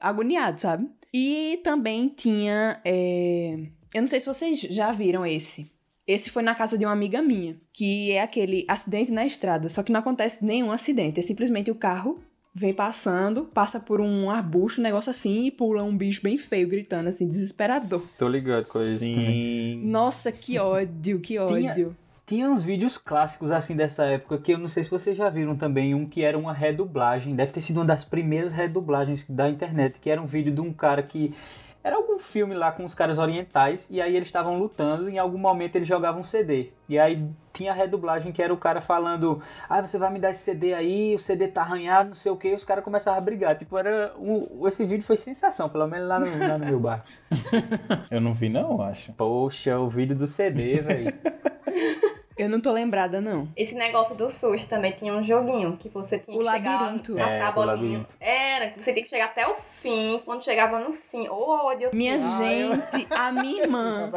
agoniada, sabe? E também tinha. é, Eu não sei se vocês já viram esse. Esse foi na casa de uma amiga minha, que é aquele acidente na estrada, só que não acontece nenhum acidente, é simplesmente o carro vem passando, passa por um arbusto, um negócio assim, e pula um bicho bem feio, gritando assim, desesperador. Tô ligado com isso. Sim. Nossa, que ódio, que ódio. Tinha uns vídeos clássicos assim dessa época que eu não sei se vocês já viram também, um que era uma redublagem, deve ter sido uma das primeiras redublagens da internet, que era um vídeo de um cara que era algum filme lá com os caras orientais e aí eles estavam lutando e em algum momento eles jogavam um CD. E aí tinha a redublagem que era o cara falando: "Ah, você vai me dar esse CD aí, o CD tá arranhado, não sei o que", e os caras começavam a brigar. Tipo, era um, esse vídeo foi sensação, pelo menos lá no, lá no meu bar. Eu não vi, não, acho. Poxa, o vídeo do CD, velho. Eu não tô lembrada, não. Esse negócio do susto também tinha um joguinho que você tinha O que labirinto. chegar, passar É, a o bolinha. labirinto. Era, você tinha que chegar até o fim. Quando chegava no fim, ô ódio. Minha Ah, eu- gente, a minha irmã.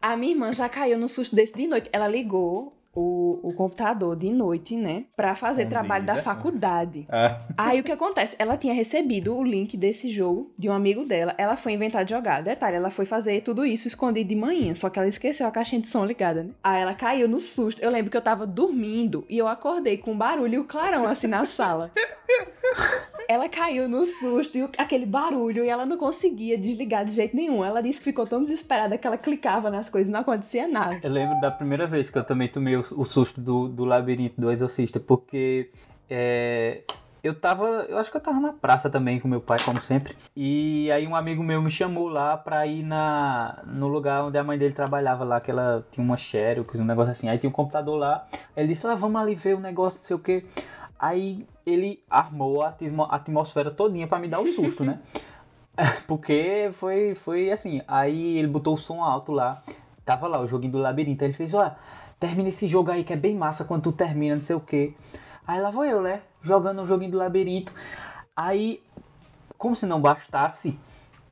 A minha irmã já caiu no susto desse de noite. Ela ligou o, o computador de noite, né? Pra fazer Escondida. trabalho da faculdade. Ah, Aí o que acontece? Ela tinha recebido o link desse jogo de um amigo dela. Ela foi inventar de jogar. Detalhe, ela foi fazer tudo isso escondido de manhã. Só que ela esqueceu a caixinha de som ligada, né? Aí ela caiu no susto. Eu lembro que eu tava dormindo e eu acordei com um barulho e o clarão assim na sala. Ela caiu no susto e o- aquele barulho e ela não conseguia desligar de jeito nenhum. Ela disse que ficou tão desesperada que ela clicava nas coisas e não acontecia nada. Eu lembro da primeira vez que eu também tomei o, o susto do, do labirinto do exorcista, porque é, eu tava. Eu acho que eu tava na praça também com meu pai, como sempre. E aí um amigo meu me chamou lá pra ir na, no lugar onde a mãe dele trabalhava lá, que ela tinha uma Xerox, um negócio assim. Aí tinha um computador lá. Ele disse, ah, vamos ali ver o negócio, não sei o que. Aí ele armou a atmo- a atmosfera todinha pra me dar o susto, né? Porque foi, foi assim. Aí ele botou o som alto lá. Tava lá o joguinho do labirinto. Aí ele fez: Olha, termina esse jogo aí que é bem massa quando tu termina, não sei o que. Aí lá vou eu, né? Jogando o joguinho do labirinto. Aí, como se não bastasse,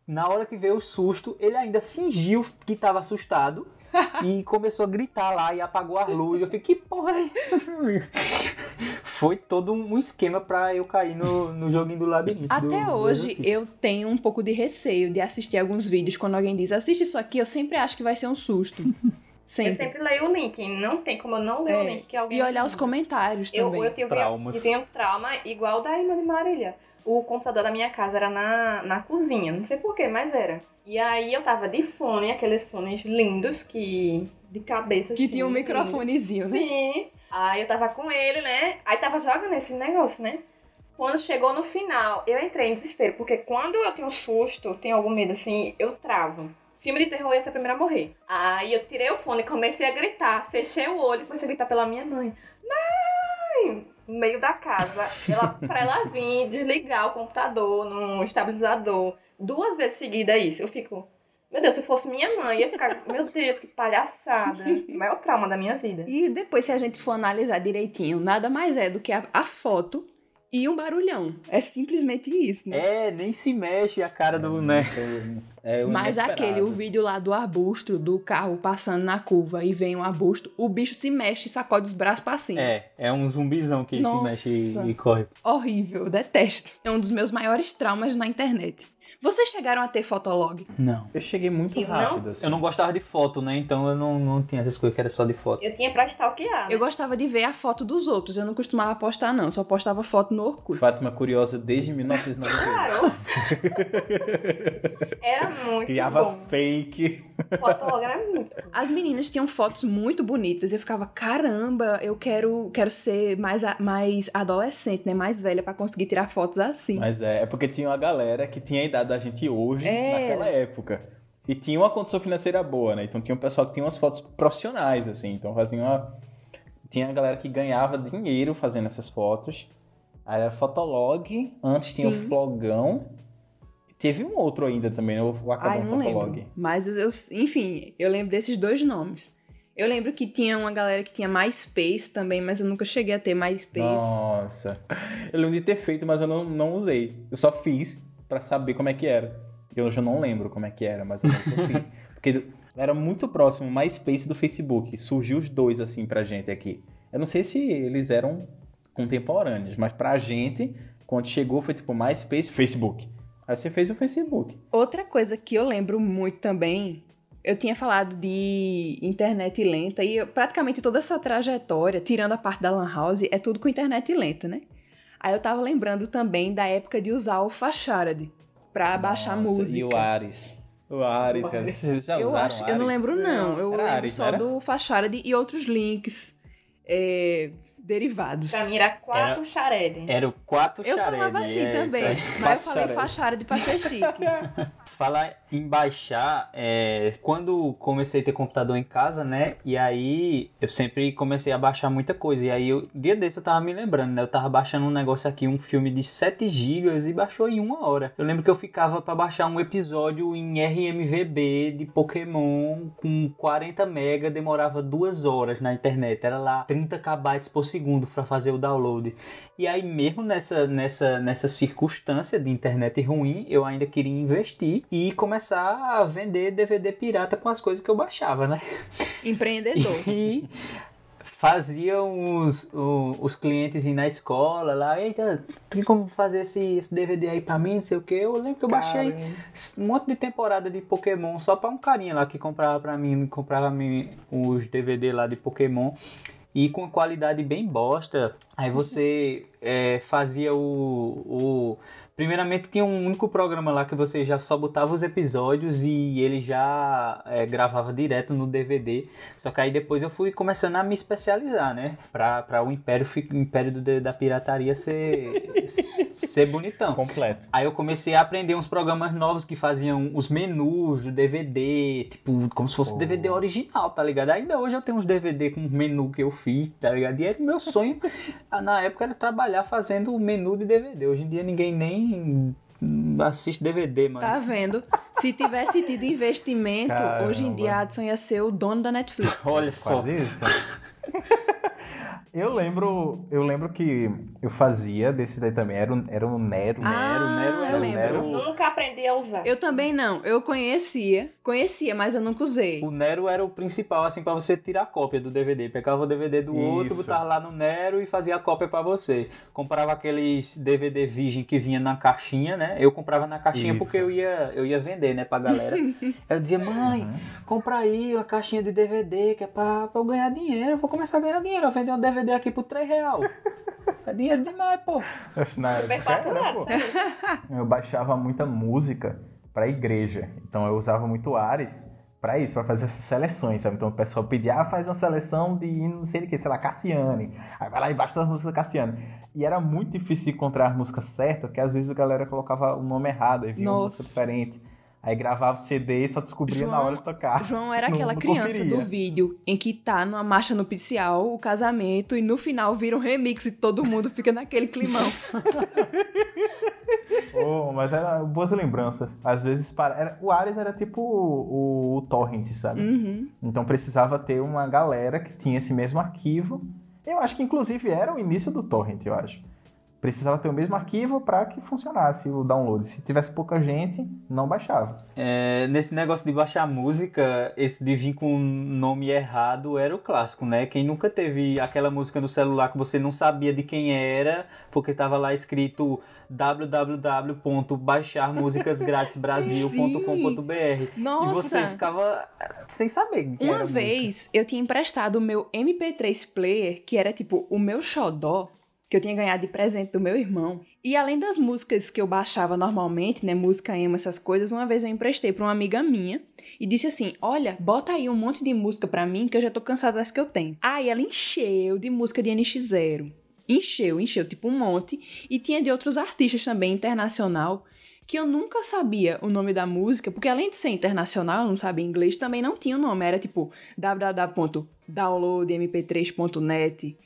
na hora que veio o susto, ele ainda fingiu que tava assustado. E começou a gritar lá e apagou a luz. Eu fiquei, que porra é essa? Foi todo um esquema pra eu cair no, no joguinho do labirinto. do- Até do hoje Exorcista. eu tenho um pouco de receio de assistir alguns vídeos quando alguém diz assiste isso aqui, eu sempre acho que vai ser um susto. Sempre. Eu sempre leio o link. Não tem como eu não ler o É, link que alguém. E olhar os comentários Eu, também. eu tive, Traumas. tive um trauma igual da irmã de Marília. O computador da minha casa era na, na cozinha, não sei porquê, mas era. E aí eu tava de fone, aqueles fones lindos que. de cabeça Que assim. tinha um microfonezinho, né? Sim. Aí eu tava com ele, né? Aí tava jogando esse negócio, né? Quando chegou no final, eu entrei em desespero, porque quando eu tenho susto, tenho algum medo assim, eu travo. Filme de terror eu ia ser a primeira a morrer. Aí eu tirei o fone e comecei a gritar. Fechei o olho e comecei a gritar pela minha mãe. Mãe! No meio da casa. Ela, pra ela vir desligar o computador no estabilizador. Duas vezes seguida isso. Eu fico. Meu Deus, se fosse minha mãe, ia ficar. Meu Deus, que palhaçada. O maior trauma da minha vida. E depois, se a gente for analisar direitinho, nada mais é do que a, a foto e um barulhão. É simplesmente isso, né? É, nem se mexe a cara do, né? É Mas aquele, o vídeo lá do arbusto, do carro passando na curva e vem um arbusto, o bicho se mexe e sacode os braços pra cima. É, é um zumbizão que Nossa. se mexe e, e corre. Horrível, detesto. É um dos meus maiores traumas na internet. Vocês chegaram a ter fotolog? Não. Eu cheguei muito Eu não- rápido, assim. Eu não gostava de foto, né? Então eu não, não tinha essas coisas que era só de foto. Eu tinha pra stalkear. né? Eu gostava de ver a foto dos outros, eu não costumava postar não, só postava foto no Orkut. Fátima Curiosa desde 1998. Claro. Era muito Criava bom. fake. Fotolog era muito. As meninas tinham fotos muito bonitas. Eu ficava, caramba, eu quero, quero ser mais, mais adolescente, né? Mais velha pra conseguir tirar fotos assim. Mas é, é porque tinha uma galera que tinha a idade da gente hoje, Era. naquela época. E tinha uma condição financeira boa, né? Então tinha um pessoal que tinha umas fotos profissionais, assim. Então fazia uma. Tinha a galera que ganhava dinheiro fazendo essas fotos. Aí era Fotolog, antes tinha Sim. o Flogão. Teve um outro ainda também, né? o Acabou Fotolog. lembro. Mas eu, eu- enfim, eu lembro desses dois nomes. Eu lembro que tinha uma galera que tinha MySpace também, mas eu nunca cheguei a ter MySpace. Nossa. Eu lembro de ter feito, mas eu não, não usei. Eu só fiz pra saber como é que era. Eu já não lembro como é que era, mas eu lembro que eu fiz. Porque era muito próximo o MySpace do Facebook. Surgiu os dois assim pra gente aqui. Eu não sei se eles eram contemporâneos, mas pra gente, quando chegou, foi tipo MySpace, Facebook. Aí você fez o Facebook. Outra coisa que eu lembro muito também, eu tinha falado de internet lenta e eu- praticamente toda essa trajetória, tirando a parte da Lan House, é tudo com internet lenta, né? Aí eu tava lembrando também da época de usar o Facharad pra baixar Nossa, música. E o Ares. O Ares, vocês já eu usaram acho, Ares? eu não lembro não. Eu Era lembro Ares, só era? do Facharad e outros links é, derivados. Pra mim era quatro xarede. Era o 4 Eu Xared. falava assim é, também, mas eu falei. Facharad pra ser chique. Falar em baixar, é, quando comecei a ter computador em casa, né? E aí eu sempre comecei a baixar muita coisa. E aí, eu, dia desse eu tava me lembrando, né? Eu tava baixando um negócio aqui, um filme de 7 GB e baixou em uma hora. Eu lembro que eu ficava pra baixar um episódio em RMVB de Pokémon com 40 MB, demorava duas horas na internet. Era lá 30 KB por segundo pra fazer o download. E aí, mesmo nessa, nessa, nessa circunstância de internet ruim, eu ainda queria investir e começar a vender DVD pirata com as coisas que eu baixava, né? Empreendedor. E fazia os, os clientes ir na escola lá, eita, tem como fazer esse, esse DVD aí pra mim, não sei o que. Eu lembro que eu baixei Caramba. um monte de temporada de Pokémon só pra um carinha lá que comprava pra mim, comprava mim os DVD lá de Pokémon e com qualidade bem bosta. Aí você é, fazia o, o- Primeiramente tinha um único programa lá que você já só botava os episódios e ele já é, gravava direto no DVD. Só que aí depois eu fui começando a me especializar, né? Pra, pra o Império, o Império do- da Pirataria ser, ser bonitão. Completo. Aí eu comecei a aprender uns programas novos que faziam os menus do DVD, tipo, como se fosse Oh. DVD original, tá ligado? Ainda hoje eu tenho uns DVD com menu que eu fiz, tá ligado? E era meu sonho, na época, era trabalhar fazendo o menu de DVD. Hoje em dia ninguém nem assiste DVD, mano. Tá vendo? Se tivesse tido investimento, Caramba. hoje em dia a Adson ia ser o dono da Netflix. Olha só. Quase isso. eu lembro, eu lembro que eu fazia desse daí também, era, um- era um Nero. Ah, Nero eu era o lembro. Nero. Nunca aprendi a usar. Eu também não. Eu conhecia. Conhecia, mas eu nunca usei. O Nero era o principal, assim, pra você tirar a cópia do DVD. Pegava o DVD do outro, Isso. botava lá no Nero e fazia a cópia pra você. Comprava aqueles DVD virgem que vinha na caixinha, né? Eu comprava na caixinha Isso. porque eu ia, eu ia vender, né, pra galera. eu dizia, mãe, Uhum. compra aí a caixinha de DVD que é pra, pra eu ganhar dinheiro. Eu vou começar a ganhar dinheiro. Eu vender um DVD aqui por 3 real. É dinheiro demais, pô. Super faturado? Eu baixava muita música pra igreja. Então eu usava muito Ares pra isso, pra fazer essas seleções, sabe? Então o pessoal pedia, ah, faz uma seleção de não sei o que, sei lá, Cassiane. Aí vai lá e baixa todas as músicas da Cassiane. E era muito difícil encontrar a música certa, porque às vezes a galera colocava o nome errado, e vinha uma Nossa. música diferente. Aí gravava o CD e só descobria João- na hora de tocar. João era Não- aquela não criança conferia. do vídeo em que tá numa marcha nupcial, o casamento, e no final vira um remix e todo mundo fica naquele climão. Oh, mas era boas lembranças. Às vezes, para... o Ares era tipo o, o, o Torrent, sabe? Uhum. Então precisava ter uma galera que tinha esse mesmo arquivo. Eu acho que inclusive era o início do torrent, eu acho. Precisava ter o mesmo arquivo para que funcionasse o download. Se tivesse pouca gente, não baixava. É, nesse negócio de baixar música, esse de vir com o nome errado era o clássico, né? Quem nunca teve aquela música no celular que você não sabia de quem era, porque tava lá escrito www.baixarmusicasgratizbrasil.com.br e você ficava sem saber quem Uma era a música. vez eu tinha emprestado o meu MP3 player, que era tipo o meu xodó, que eu tinha ganhado de presente do meu irmão. E além das músicas que eu baixava normalmente, né, música emo, essas coisas, uma vez eu emprestei pra uma amiga minha e disse assim: "Olha, bota aí um monte de música pra mim que eu já tô cansada das que eu tenho". Aí ela encheu de música de NX0. Encheu, encheu tipo um monte e tinha de outros artistas também internacional que eu nunca sabia o nome da música, porque além de ser internacional, não sabia inglês, também não tinha o nome. Era tipo www.downloadmp3.net,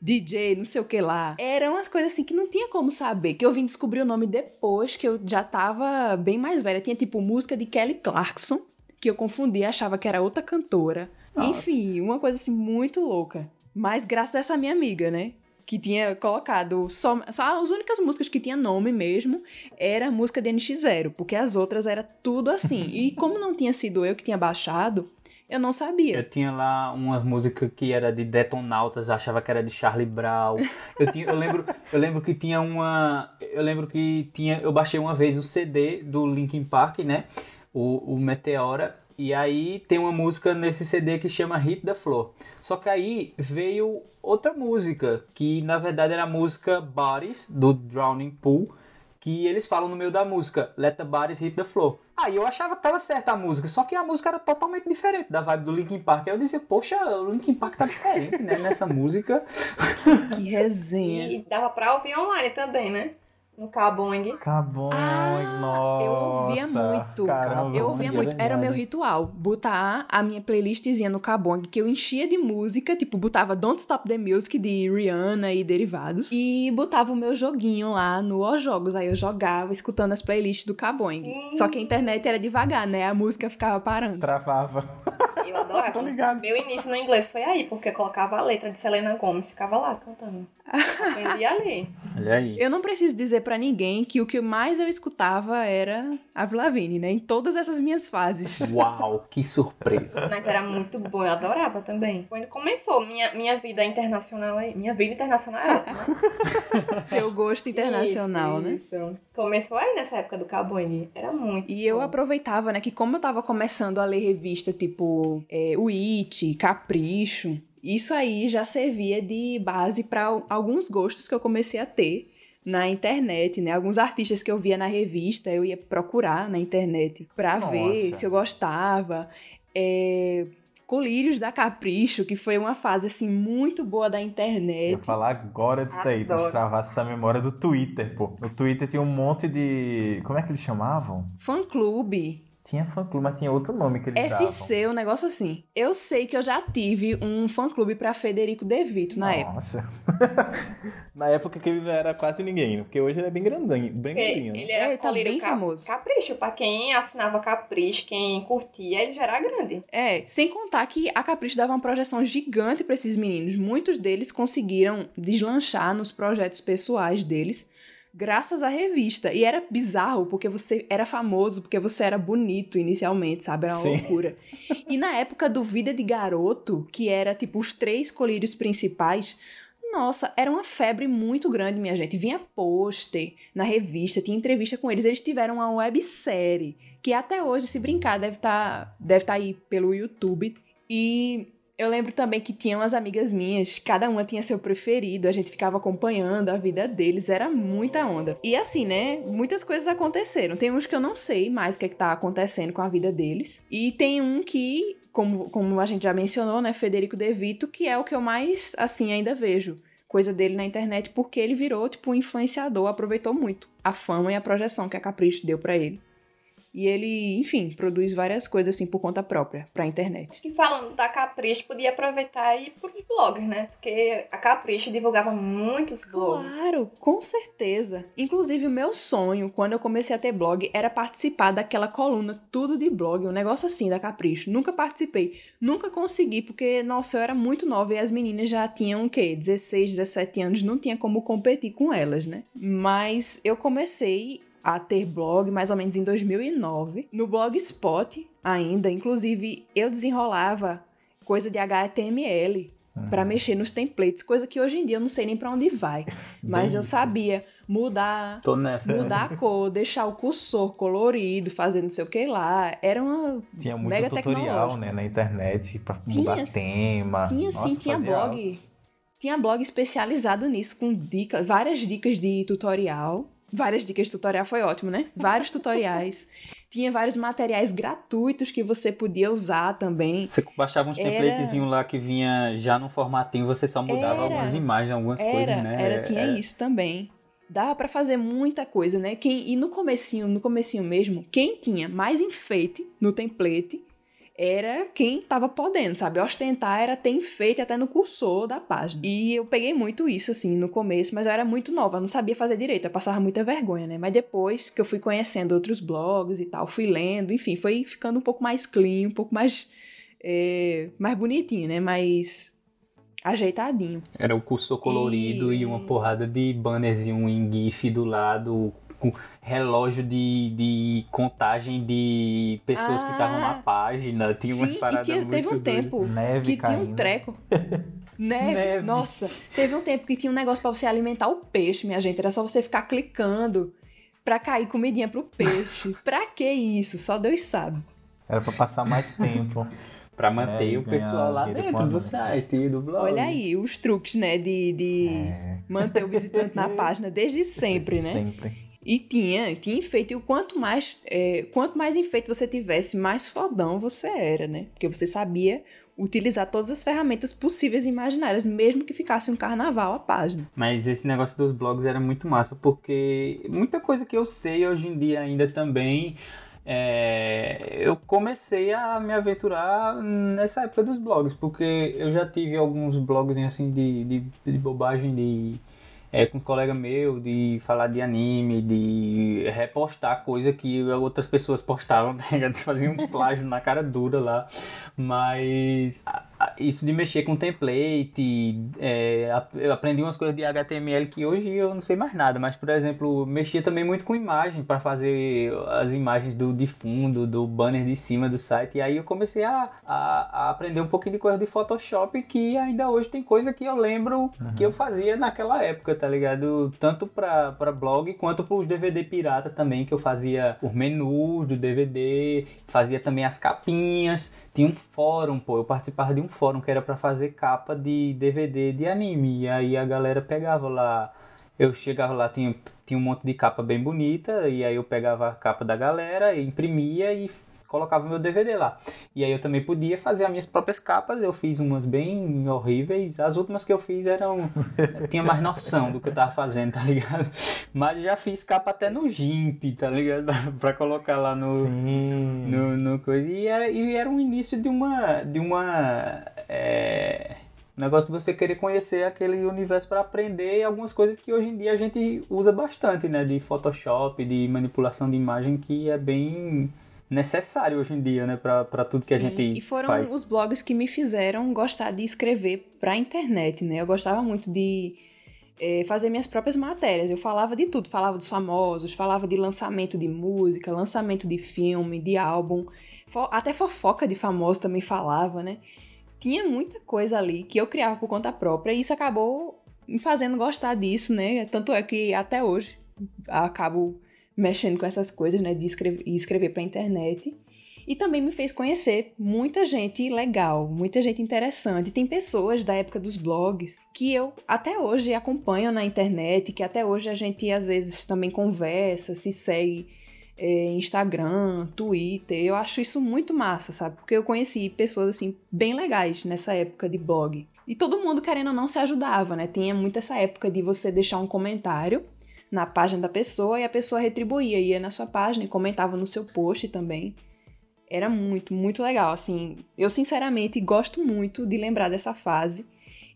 DJ, não sei o que lá. Eram umas coisas assim que não tinha como saber, que eu vim descobrir o nome depois, que eu já tava bem mais velha. Tinha tipo música de Kelly Clarkson, que eu confundi, achava que era outra cantora. Nossa. Enfim, uma coisa assim muito louca. Mas graças a essa minha amiga, né? Que tinha colocado só, só as únicas músicas que tinha nome mesmo era a música de NX0, porque as outras era tudo assim. E como não tinha sido eu que tinha baixado, eu não sabia. Eu tinha lá uma música que era de Detonautas, achava que era de Charlie Brown. Eu, tinha, eu, lembro, eu lembro que tinha uma. Eu lembro que tinha. Eu baixei uma vez o CD do Linkin Park, né? O, o Meteora. E aí tem uma música nesse CD que chama Hit the Floor. Só que aí veio outra música, que na verdade era a música Bodies, do Drowning Pool, que eles falam no meio da música, Let the Bodies Hit the Floor. Aí eu achava que tava certa a música, só que a música era totalmente diferente da vibe do Linkin Park. Aí eu dizia, poxa, o Linkin Park tá diferente, né, nessa música. Que resenha. E dava pra ouvir online também, né? No Kabong. Acabou, Ah, nossa. eu ouvia muito. Caramba, Eu ouvia muito. Era verdade. meu ritual. Botar a minha playlistzinha no Kabong, que eu enchia de música. Tipo, botava Don't Stop the Music de Rihanna e derivados. E botava o meu joguinho lá no Os Jogos. Aí eu jogava, escutando as playlists do Kabong. Sim. Só que a internet era devagar, né? A música ficava parando. Travava. Eu adorava. Tô ligado. Meu início no inglês foi aí, porque eu colocava a letra de Selena Gomez, ficava lá cantando. Aprendi ali. Olha aí. Eu não preciso dizer pra ninguém que o que mais eu escutava era Avril Lavigne, né? Em todas essas minhas fases. Uau, que surpresa. Mas era muito bom, eu adorava também. Quando começou minha, minha vida internacional aí. Minha vida internacional é ótima, né? Seu gosto internacional, isso, né? Isso. Começou aí nessa época do Cabone. Era muito. E eu bom. aproveitava, né, que como eu tava começando a ler revista tipo é, o It, Capricho, isso aí já servia de base para alguns gostos que eu comecei a ter na internet, né? Alguns artistas que eu via na revista, eu ia procurar na internet pra Nossa. ver se eu gostava. É, Colírios da Capricho, que foi uma fase assim muito boa da Eu internet. ia falar agora disso aí, pra Adoro. destravar essa memória do Twitter, pô. No Twitter tinha um monte de. Como é que eles chamavam? Fã clube, Tinha fã clube, mas tinha outro nome que eles davam. FC, um negócio assim. Eu sei que eu já tive um fã-clube pra Federico De Vito na época. Nossa. na época que ele não era quase ninguém, porque hoje ele é bem grandinho, bem Porque grandinho. né? ele era É, ele tá bem Ca- famoso. Capricho. Pra quem assinava Capricho, quem curtia, ele já era grande. É, sem contar que a Capricho dava uma projeção gigante pra esses meninos. Muitos deles conseguiram deslanchar nos projetos pessoais deles graças à revista. E era bizarro, porque você era famoso, porque você era bonito inicialmente, sabe? Era uma Sim. loucura. E na época do Vida de Garoto, que era tipo os três colírios principais, nossa, era uma febre muito grande, minha gente. Vinha pôster na revista, tinha entrevista com eles. Eles tiveram uma websérie, que até hoje, se brincar, deve estar deve tá aí pelo YouTube. E eu lembro também que tinham as amigas minhas, cada uma tinha seu preferido, a gente ficava acompanhando a vida deles, era muita onda. E assim, né, muitas coisas aconteceram. Tem uns que eu não sei mais o que, é que tá acontecendo com a vida deles. E tem um que, como, como a gente já mencionou, né, Federico De Vito, que é o que eu mais, assim, ainda vejo. Coisa dele na internet, porque ele virou, tipo, um influenciador, aproveitou muito a fama e a projeção que a Capricho deu pra ele. E ele, enfim, produz várias coisas assim por conta própria pra internet. Acho que falando da Capricho, podia aproveitar e ir pros blogs, né? Porque a Capricho divulgava muitos blogs. Claro, com certeza. Inclusive, o meu sonho, quando eu comecei a ter blog, era participar daquela coluna Tudo de Blog, um negócio assim da Capricho. Nunca participei, nunca consegui, porque, nossa, eu era muito nova e as meninas já tinham o quê? 16, 17 anos, não tinha como competir com elas, né? Mas eu comecei a ter blog mais ou menos em 2009, no Blogspot ainda. Inclusive, eu desenrolava coisa de HTML pra mexer nos templates, coisa que hoje em dia eu não sei nem pra onde vai. Mas Bem eu isso. sabia mudar, nessa. mudar a cor, deixar o cursor colorido, fazer não sei o que lá. Era uma Tinha muito mega tutorial, né, na internet Tinha, mudar tema. Tinha sim, tinha blog. altos. Tinha blog especializado nisso, com dicas, várias dicas de tutorial. Várias dicas de tutorial foi ótimo, né? Vários tutoriais. Tinha vários materiais gratuitos que você podia usar também. Você baixava uns Era- templatezinhos lá que vinha já no formatinho, você só mudava Era. algumas imagens, algumas Era, coisas, né? era, tinha é- isso também. Dava pra fazer muita coisa, né? Quem, e no comecinho, no comecinho mesmo, quem tinha mais enfeite no template era quem tava podendo, sabe? Ostentar era ter enfeite até no cursor da página. E eu peguei muito isso, assim, no começo, mas eu era muito nova, eu não sabia fazer direito, eu passava muita vergonha, né? Mas depois que eu fui conhecendo outros blogs e tal, fui lendo, enfim, foi ficando um pouco mais clean, um pouco mais, é, mais bonitinho, né? Mais ajeitadinho. Era o cursor colorido e... E- uma porrada de bannerzinho em GIF do lado, com relógio de, de contagem de pessoas que estavam na Ah, página. Tinha umas Sim, e paradas tinha- muito teve um tempo Neve que tinha um caindo. treco. Neve. Neve. Nossa, teve um tempo que tinha um negócio pra você alimentar o peixe, minha gente. Era só você ficar clicando pra cair comidinha pro peixe. pra que isso? Só Deus sabe. Era pra passar mais tempo. Pra manter É, o pessoal lá dentro do site e do blog. Olha aí, os truques, né, de, de É. manter o visitante na página desde sempre, né? Sempre. E tinha, tinha enfeite. E quanto mais, é, quanto mais enfeite você tivesse, mais fodão você era, né? Porque você sabia utilizar todas as ferramentas possíveis e imaginárias, mesmo que ficasse um carnaval a página. Mas esse negócio dos blogs era muito massa, porque muita coisa que eu sei hoje em dia ainda também. é, eu comecei a me aventurar nessa época dos blogs, porque eu já tive alguns blogs assim de, de, de bobagem de. É, com um colega meu, de falar de anime, de repostar coisa que outras pessoas postavam, ligado? Fazia um plágio na cara dura lá. Mas isso de mexer com template, é, eu aprendi umas coisas de HTML que hoje eu não sei mais nada, mas por exemplo, mexia também muito com imagem para fazer as imagens do de fundo, do banner de cima do site. E aí eu comecei a, a, a aprender um pouquinho de coisa de Photoshop que ainda hoje tem coisa que eu lembro que eu fazia naquela época, tá ligado? Tanto para blog quanto para os DVD pirata também, que eu fazia os menus do DVD, fazia também as capinhas. Tinha um fórum, pô, eu participava de um fórum que era para fazer capa de DVD de anime. E aí a galera pegava lá, eu chegava lá, tinha, tinha um monte de capa bem bonita, e aí eu pegava a capa da galera, imprimia e colocava meu DVD lá. E aí eu também podia fazer as minhas próprias capas, eu fiz umas bem horríveis. As últimas que eu fiz eram. eu tinha mais noção do que eu tava fazendo, tá ligado? Mas já fiz capa até no GIMP, tá ligado? pra colocar lá no. Sim. No, no coisa. E era, e era um início de uma. De uma. É, negócio de você querer conhecer aquele universo para aprender algumas coisas que hoje em dia a gente usa bastante, né? De Photoshop, de manipulação de imagem, que é bem necessário hoje em dia, né? Pra tudo que a Sim, gente E foram faz. os blogs que me fizeram gostar de escrever pra internet, né? Eu gostava muito de eh, fazer minhas próprias matérias. Eu falava de tudo, falava dos famosos, falava de lançamento de música, lançamento de filme, de álbum, fo- até fofoca de famosos também falava, né? Tinha muita coisa ali que eu criava por conta própria e isso acabou me fazendo gostar disso, né? Tanto é que até hoje acabo mexendo com essas coisas, né? De escrever, escrever pra internet. E também me fez conhecer muita gente legal, muita gente interessante. Tem pessoas da época dos blogs que eu até hoje acompanho na internet, que até hoje a gente às vezes também conversa, se segue é, Instagram, Twitter. Eu acho isso muito massa, sabe? Porque eu conheci pessoas assim bem legais nessa época de blog. E todo mundo querendo ou não se ajudava, né? Tinha muito essa época de você deixar um comentário na página da pessoa e a pessoa retribuía, ia na sua página e comentava no seu post também. Era muito, muito legal, assim. Eu sinceramente gosto muito de lembrar dessa fase.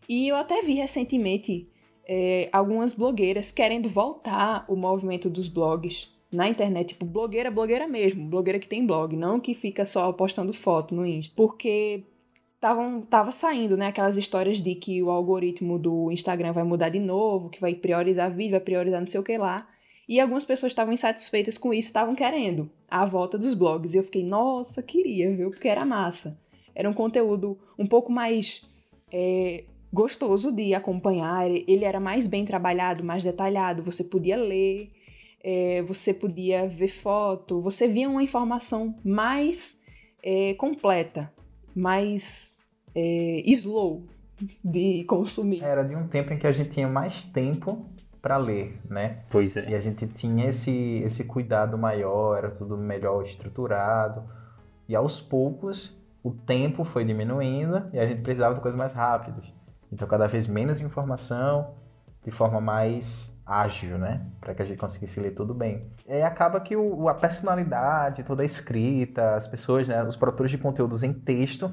E eu até vi recentemente é, algumas blogueiras querendo voltar o movimento dos blogs na internet, tipo blogueira, blogueira mesmo, blogueira que tem blog, não que fica só postando foto no Insta, porque tavam, tava saindo, né, aquelas histórias de que o algoritmo do Instagram vai mudar de novo, que vai priorizar vídeo, vai priorizar não sei o que lá. E algumas pessoas estavam insatisfeitas com isso, estavam querendo a volta dos blogs. E eu fiquei, nossa, queria, viu? Porque era massa. Era um conteúdo um pouco mais é, gostoso de acompanhar. Ele era mais bem trabalhado, mais detalhado. Você podia ler, é, você podia ver foto, você via uma informação mais é, completa, mais é, slow de consumir. Era de um tempo em que a gente tinha mais tempo para ler, né? Pois é. E a gente tinha esse, esse cuidado maior, era tudo melhor estruturado. E aos poucos, o tempo foi diminuindo e a gente precisava de coisas mais rápidas. Então, cada vez menos informação, de forma mais ágil, né? Para que a gente conseguisse ler tudo bem. E acaba que o, a personalidade, toda a escrita, as pessoas, né? Os produtores de conteúdos em texto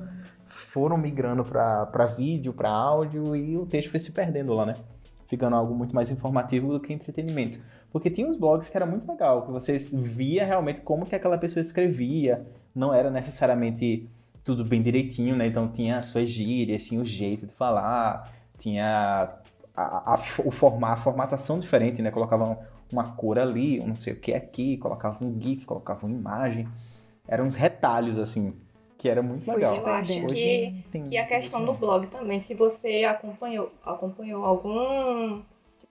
foram migrando para vídeo, para áudio e o texto foi se perdendo lá, né? ficando algo muito mais informativo do que entretenimento. Porque tinha uns blogs que era muito legal, que você via realmente como que aquela pessoa escrevia, não era necessariamente tudo bem direitinho, né? Então tinha as suas gírias, tinha o jeito de falar, tinha a, a, o formar, a formatação diferente, né? Colocavam uma cor ali, um não sei o que aqui, colocava um GIF, colocava uma imagem. Eram uns retalhos, assim, que era muito legal. Eu acho Hoje que, tem que a questão do blog também, se você acompanhou, acompanhou algum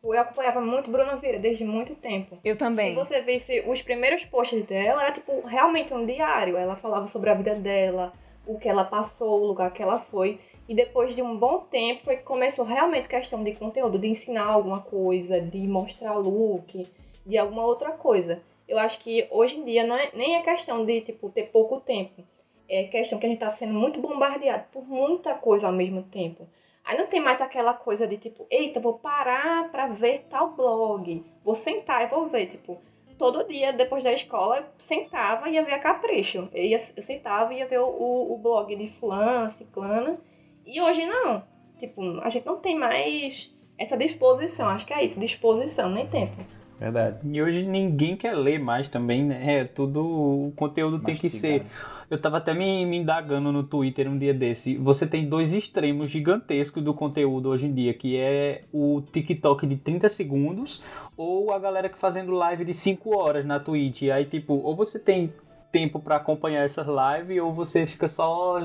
Tipo, eu acompanhava muito Bruna Vieira desde muito tempo. Eu também. Se você visse os primeiros posts dela, era tipo realmente um diário. Ela falava sobre a vida dela, o que ela passou, o lugar que ela foi. E depois de um bom tempo foi que começou realmente questão de conteúdo, de ensinar alguma coisa, de mostrar look, de alguma outra coisa. Eu acho que hoje em dia não é, nem é questão de tipo ter pouco tempo. É questão que a gente tá sendo muito bombardeado por muita coisa ao mesmo tempo. Aí não tem mais aquela coisa de tipo, eita, vou parar pra ver tal blog. Vou sentar e vou ver, tipo, todo dia depois da escola eu sentava e ia ver a capricho. Eu, ia, eu sentava e ia ver o, o, o blog de fulana, ciclana. E hoje não. Tipo, a gente não tem mais essa disposição. Acho que é isso, disposição, nem tempo. Verdade. E hoje ninguém quer ler mais também, né? É, tudo o conteúdo tem que ser. Eu tava até me, me indagando no Twitter um dia desse. Você tem dois extremos gigantescos do conteúdo hoje em dia, que é o TikTok de 30 segundos ou a galera que fazendo live de 5 horas na Twitch. Aí, tipo, ou você tem tempo para acompanhar essas lives ou você fica só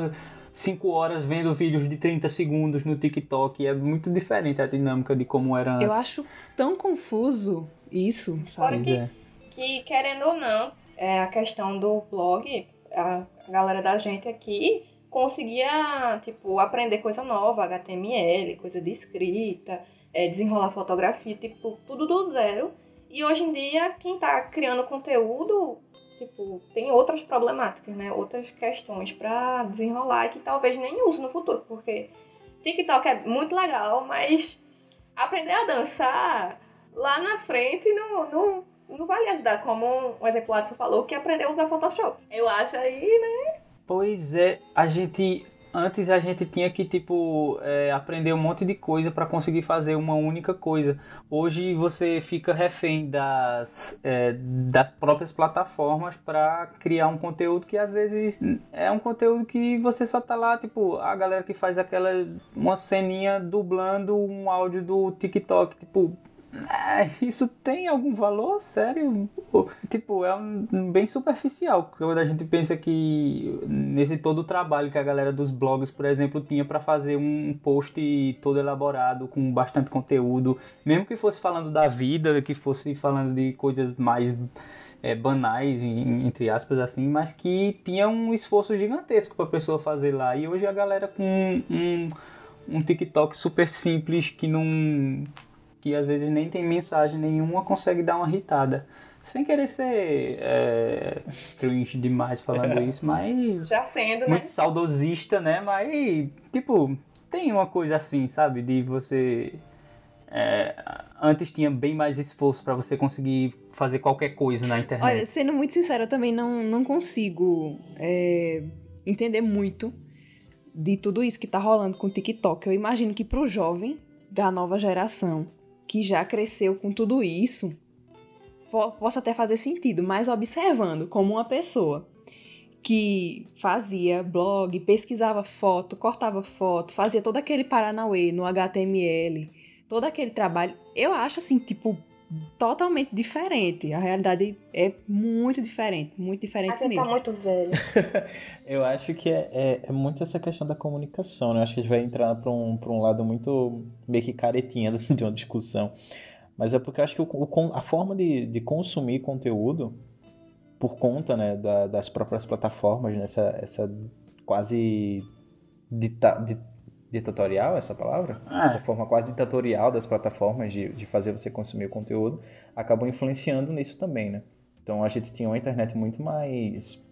5 horas vendo vídeos de 30 segundos no TikTok. É muito diferente a dinâmica de como era antes. Eu acho tão confuso isso, sabe? Fora que, é. que, querendo ou não, é a questão do blog, a galera da gente aqui conseguia, tipo, aprender coisa nova, HTML, coisa de escrita, é, desenrolar fotografia, tipo, tudo do zero. E hoje em dia, quem tá criando conteúdo, tipo, tem outras problemáticas, né? Outras questões para desenrolar que talvez nem use no futuro, porque TikTok é muito legal, mas aprender a dançar lá na frente não, não, não vai ajudar, como um exemplo você falou, que aprendeu a usar Photoshop. Eu acho aí, né? Pois é, a gente. Antes a gente tinha que, tipo, é, aprender um monte de coisa para conseguir fazer uma única coisa. Hoje você fica refém das, é, das próprias plataformas para criar um conteúdo que às vezes é um conteúdo que você só tá lá, tipo, a galera que faz aquela. uma ceninha dublando um áudio do TikTok, tipo, é, isso tem algum valor? Sério? Tipo, é um, bem superficial. Quando a gente pensa que nesse todo o trabalho que a galera dos blogs, por exemplo, tinha para fazer um post todo elaborado, com bastante conteúdo, mesmo que fosse falando da vida, que fosse falando de coisas mais é, banais, entre aspas, assim, mas que tinha um esforço gigantesco para a pessoa fazer lá. E hoje a galera com um, um TikTok super simples que não que às vezes nem tem mensagem nenhuma, consegue dar uma irritada. Sem querer ser é, cringe demais falando isso, mas. Já sendo, né? Muito saudosista, né? Mas, tipo, tem uma coisa assim, sabe? De você. É, antes tinha bem mais esforço para você conseguir fazer qualquer coisa na internet. Olha, sendo muito sincero, eu também não, não consigo é, entender muito de tudo isso que tá rolando com o TikTok. Eu imagino que pro jovem da nova geração que já cresceu com tudo isso, possa até fazer sentido, mas observando como uma pessoa que fazia blog, pesquisava foto, cortava foto, fazia todo aquele paranauê no HTML, todo aquele trabalho, eu acho assim, tipo, totalmente diferente. A realidade é muito diferente, muito diferente a gente mesmo. tá muito velho. eu acho que é, é, é, muito essa questão da comunicação, né? Eu acho que a gente vai entrar para um, um lado muito meio que caretinha de uma discussão. Mas é porque eu acho que o, o, a forma de, de consumir conteúdo por conta né, da, das próprias plataformas, né, essa quase dita, ditatorial essa palavra? É. Da forma quase ditatorial das plataformas de, de fazer você consumir o conteúdo, acabou influenciando nisso também, né? Então a gente tinha uma internet muito mais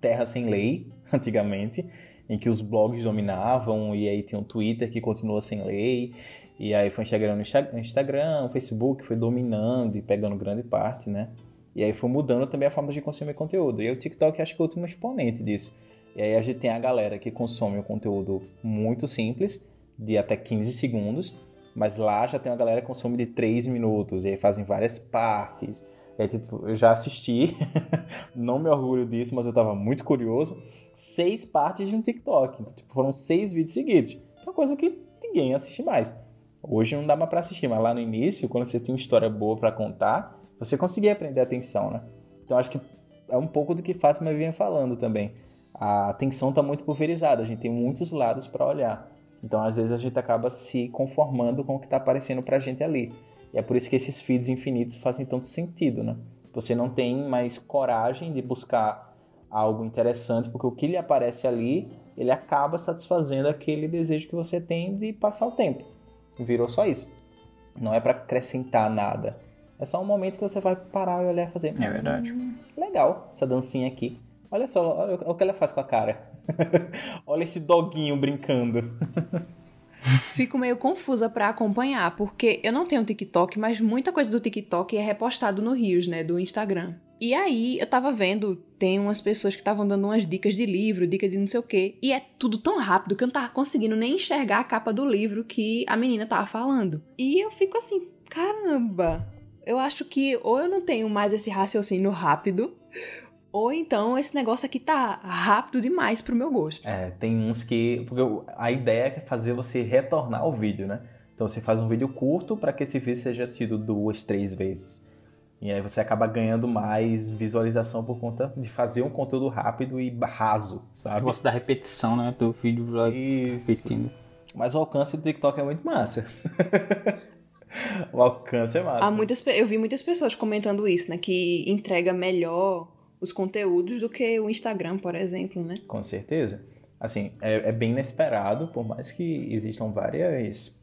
terra sem lei, antigamente, em que os blogs dominavam, e aí tinha o Twitter que continua sem lei, e aí foi Instagram no Instagram, o Facebook foi dominando e pegando grande parte, né? E aí foi mudando também a forma de consumir conteúdo. E o TikTok acho que é o último exponente disso. E aí a gente tem a galera que consome um conteúdo muito simples, de até 15 segundos, mas lá já tem uma galera que consome de 3 minutos, e aí fazem várias partes. Aí, tipo, eu já assisti, não me orgulho disso, mas eu tava muito curioso, seis partes de um TikTok. Então, tipo, foram seis vídeos seguidos. Uma coisa que ninguém assiste mais. Hoje não dá mais pra assistir, mas lá no início, quando você tinha uma história boa para contar, você conseguia aprender atenção, né? Então acho que é um pouco do que Fátima vinha falando também a atenção está muito pulverizada, a gente tem muitos lados para olhar. Então, às vezes, a gente acaba se conformando com o que está aparecendo para a gente ali. E é por isso que esses feeds infinitos fazem tanto sentido, né? Você não tem mais coragem de buscar algo interessante, porque o que lhe aparece ali, ele acaba satisfazendo aquele desejo que você tem de passar o tempo. Virou só isso. Não é para acrescentar nada. É só um momento que você vai parar e olhar e fazer. É verdade. Hum, legal, essa dancinha aqui. Olha só, olha o que ela faz com a cara. olha esse doguinho brincando. Fico meio confusa para acompanhar, porque eu não tenho TikTok, mas muita coisa do TikTok é repostado no Rios, né, do Instagram. E aí, eu tava vendo, tem umas pessoas que estavam dando umas dicas de livro, dica de não sei o quê, e é tudo tão rápido que eu não tava conseguindo nem enxergar a capa do livro que a menina tava falando. E eu fico assim, caramba, eu acho que ou eu não tenho mais esse raciocínio rápido, ou então esse negócio aqui tá rápido demais pro meu gosto. É, tem uns que. Porque a ideia é fazer você retornar ao vídeo, né? Então você faz um vídeo curto para que esse vídeo seja assistido duas, três vezes. E aí você acaba ganhando mais visualização por conta de fazer um conteúdo rápido e raso, sabe? Eu gosto da repetição, né? Do vídeo Isso. repetindo. Mas o alcance do TikTok é muito massa. o alcance é massa. Há muitas, eu vi muitas pessoas comentando isso, né? Que entrega melhor os conteúdos do que o Instagram, por exemplo, né? Com certeza. Assim, é, é, bem inesperado, por mais que existam várias,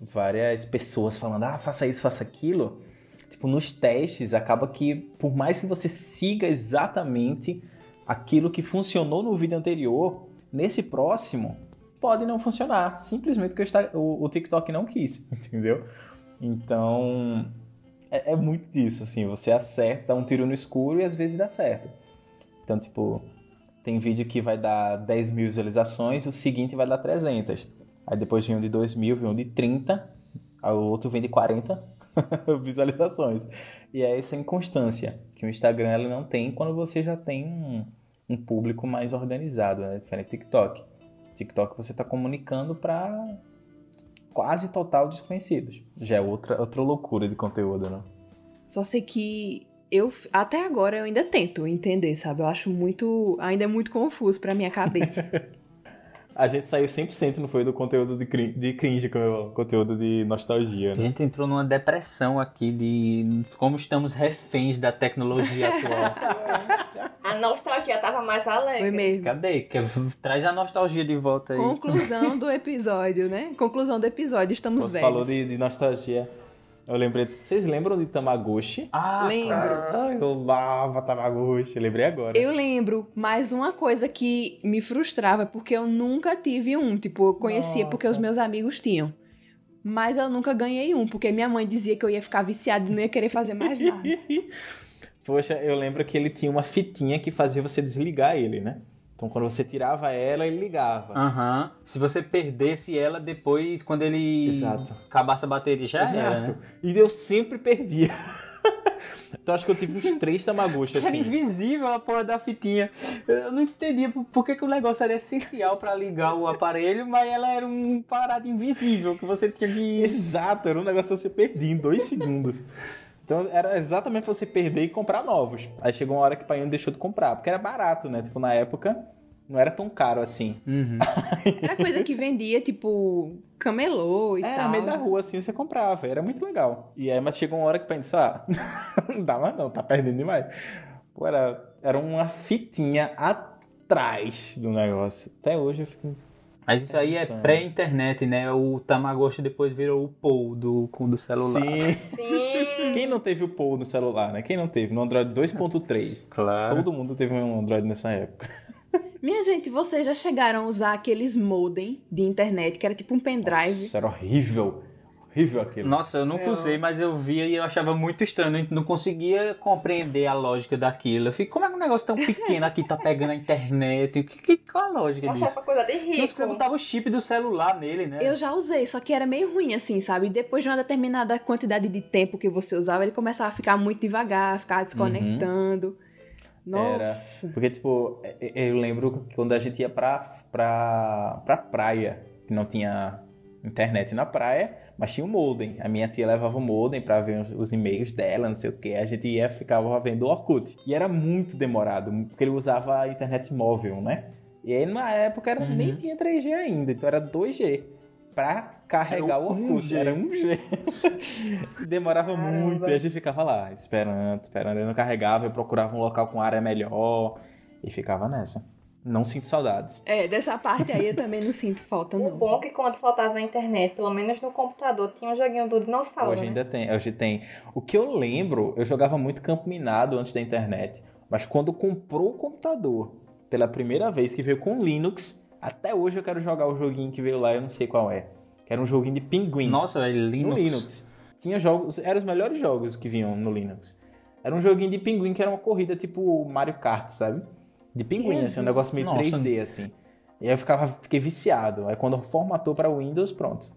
várias pessoas falando, ah, faça isso, faça aquilo. Tipo, nos testes, acaba que, por mais que você siga exatamente aquilo que funcionou no vídeo anterior, nesse próximo, pode não funcionar. Simplesmente porque o, o TikTok não quis, entendeu? Então, é, é, muito disso, assim. Você acerta um tiro no escuro e às vezes dá certo. Então, tipo, tem vídeo que vai dar 10 mil visualizações, o seguinte vai dar 300. Aí depois vem um de 2 mil, vem um de 30, aí o outro vem de 40 visualizações. E é essa inconstância que o Instagram ela não tem quando você já tem um, um público mais organizado, né? Diferente do TikTok. TikTok você está comunicando para quase total desconhecidos. Já é outra, outra loucura de conteúdo, né? Só sei que eu até agora eu ainda tento entender, sabe? Eu acho muito, ainda é muito confuso para minha cabeça. a gente saiu 100% não foi do conteúdo de cringe, de cringe com o conteúdo de nostalgia, né? A gente entrou numa depressão aqui de como estamos reféns da tecnologia atual. a nostalgia tava mais alegre. Foi mesmo. Cadê? Traz a nostalgia de volta aí. Conclusão do episódio, né? Conclusão do episódio, estamos Você velhos. Falou de, de nostalgia. Eu lembrei. Vocês lembram de Tamagotchi? Ah, lembro. Ah, eu amava Tamagotchi, lembrei agora. Eu lembro, mas uma coisa que me frustrava é porque eu nunca tive um. Tipo, eu conhecia Nossa. porque os meus amigos tinham. Mas eu nunca ganhei um, porque minha mãe dizia que eu ia ficar viciada e não ia querer fazer mais nada. Poxa, eu lembro que ele tinha uma fitinha que fazia você desligar ele, né? Então quando você tirava ela, ele ligava. Aham. Uhum. Se você perdesse ela depois, quando ele Exato. acabasse a bateria, já Exato. era. Né? E eu sempre perdia. então acho que eu tive uns três Tamagotchi assim. Era invisível a porra da fitinha. Eu não entendia por que, que o negócio era essencial para ligar o aparelho, mas ela era um parado invisível que você tinha que. Exato, era um negócio que você perdia em dois segundos. Então era exatamente você perder e comprar novos. Aí chegou uma hora que o pai deixou de comprar, porque era barato, né? Tipo, na época não era tão caro assim. Uhum. era coisa que vendia, tipo, camelô e é, tal. no meio da rua, assim, você comprava. Era muito legal. E aí, mas chegou uma hora que o pai disse, ah, não dá mais não, tá perdendo demais. Pô, era, era uma fitinha atrás do negócio. Até hoje eu fico mas isso aí é pré-internet, né? O Tamagotchi depois virou o Pou do, do celular. Sim. Sim. Quem não teve o Pou no celular, né? Quem não teve? No Android 2.3. Claro. Todo mundo teve um Android nessa época. Minha gente, vocês já chegaram a usar aqueles modem de internet, que era tipo um pendrive? Isso era horrível horrível aquilo. Nossa, eu nunca eu... usei, mas eu via e eu achava muito estranho. Eu não conseguia compreender a lógica daquilo. Eu fico, como é que um negócio tão pequeno aqui tá pegando a internet? Que, que, qual a lógica eu disso? Achava coisa de rico. Você botava o chip do celular nele, né? Eu já usei, só que era meio ruim assim, sabe? Depois de uma determinada quantidade de tempo que você usava, ele começava a ficar muito devagar, ficar desconectando. Uhum. Nossa. Era, porque, tipo, eu lembro quando a gente ia pra, pra, pra praia, que não tinha internet na praia, mas tinha o modem. A minha tia levava o modem para ver os, os, e-mails dela, não sei o que. A gente ia ficava vendo o Orkut. E era muito demorado, porque ele usava a internet móvel, né? E aí na época era, uhum. nem tinha 3G ainda, então era 2G. pra carregar Era o um Orkut. Era um G. Demorava Caramba. muito e a gente ficava lá, esperando, esperando. Eu não carregava, eu procurava um local com área melhor e ficava nessa. Não sinto saudades. É, dessa parte aí eu também não sinto falta, O não. bom é que quando faltava a internet, pelo menos no computador, tinha um joguinho do dinossauro, Hoje né? ainda tem, hoje tem. O que eu lembro, eu jogava muito campo minado antes da internet, mas quando comprou o computador, pela primeira vez que veio com Linux, até hoje eu quero jogar o joguinho que veio lá, eu não sei qual é. Que era um joguinho de pinguim. Nossa, no Linux. Linux. Tinha jogos, eram os melhores jogos que vinham no Linux. Era um joguinho de pinguim que era uma corrida tipo Mario Kart, sabe? De pinguim, assim, um negócio meio Nossa. 3D, assim. E aí eu ficava, fiquei viciado. Aí quando formatou para Windows, pronto.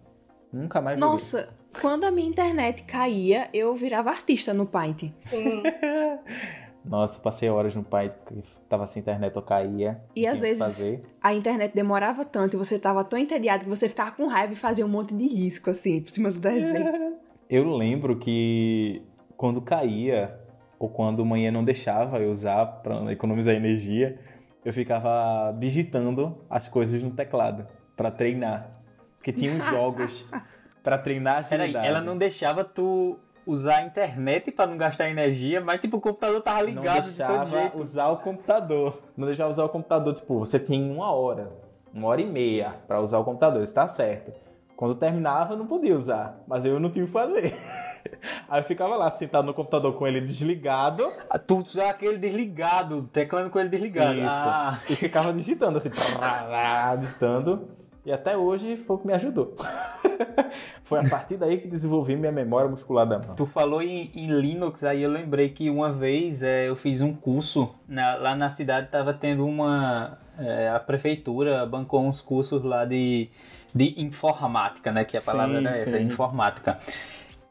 Nunca mais joguei. Nossa, quando a minha internet caía, eu virava artista no Paint. Sim. Nossa, passei horas no Paint porque tava sem internet, eu caía. E às vezes- Fazer. A internet demorava tanto e você tava tão entediado que você ficava com raiva e fazia um monte de risco, assim, por cima do desenho. Eu lembro que quando caía, ou quando manhã não deixava eu usar para economizar energia, eu ficava digitando as coisas no teclado para treinar. Porque tinha uns jogos para treinar Peraí, agilidade. ela não deixava tu usar a internet pra não gastar energia, mas tipo, o computador tava não ligado de todo deixava jeito. usar o computador. Não deixava usar o computador. Tipo, você tinha uma hora, uma hora e meia para usar o computador. Isso tá certo. Quando terminava, eu não podia usar. Mas eu não tinha o que fazer. Aí eu ficava lá sentado no computador com ele desligado Ah, Tu usava aquele desligado, teclando com ele desligado. Isso. Ah, e ficava digitando assim, digitando. E até hoje foi o que me ajudou. foi a partir daí que desenvolvi minha memória muscular da mão. Tu falou em, em Linux, aí eu lembrei que uma vez é, eu fiz um curso, na- lá na cidade tava tendo uma. é, a prefeitura bancou uns cursos lá de, de informática, né? Que a Sim, palavra era essa, sim. informática.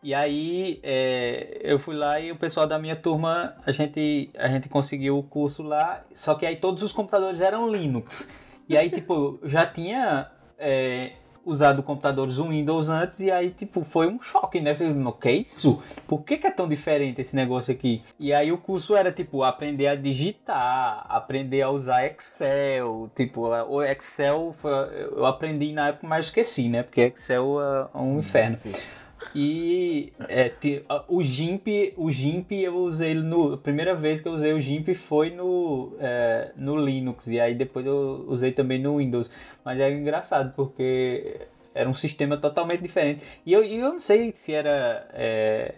E aí é, eu fui lá e o pessoal da minha turma, a gente, a gente conseguiu o curso lá, só que aí todos os computadores eram Linux. E aí, tipo, eu já tinha é, usado computadores Windows antes e aí, tipo, foi um choque, né? Eu Falei, o que é isso? Por que, que é tão diferente esse negócio aqui? E aí o curso era, tipo, aprender a digitar, aprender a usar Excel, tipo, o Excel eu aprendi na época, mas esqueci, né? Porque Excel é um inferno. Difícil. E é, te- o GIMP, o GIMP eu usei ele no. A primeira vez que eu usei o GIMP foi no, é, no Linux. E aí depois eu usei também no Windows. Mas é engraçado porque era um sistema totalmente diferente. E eu, eu não sei se era. é,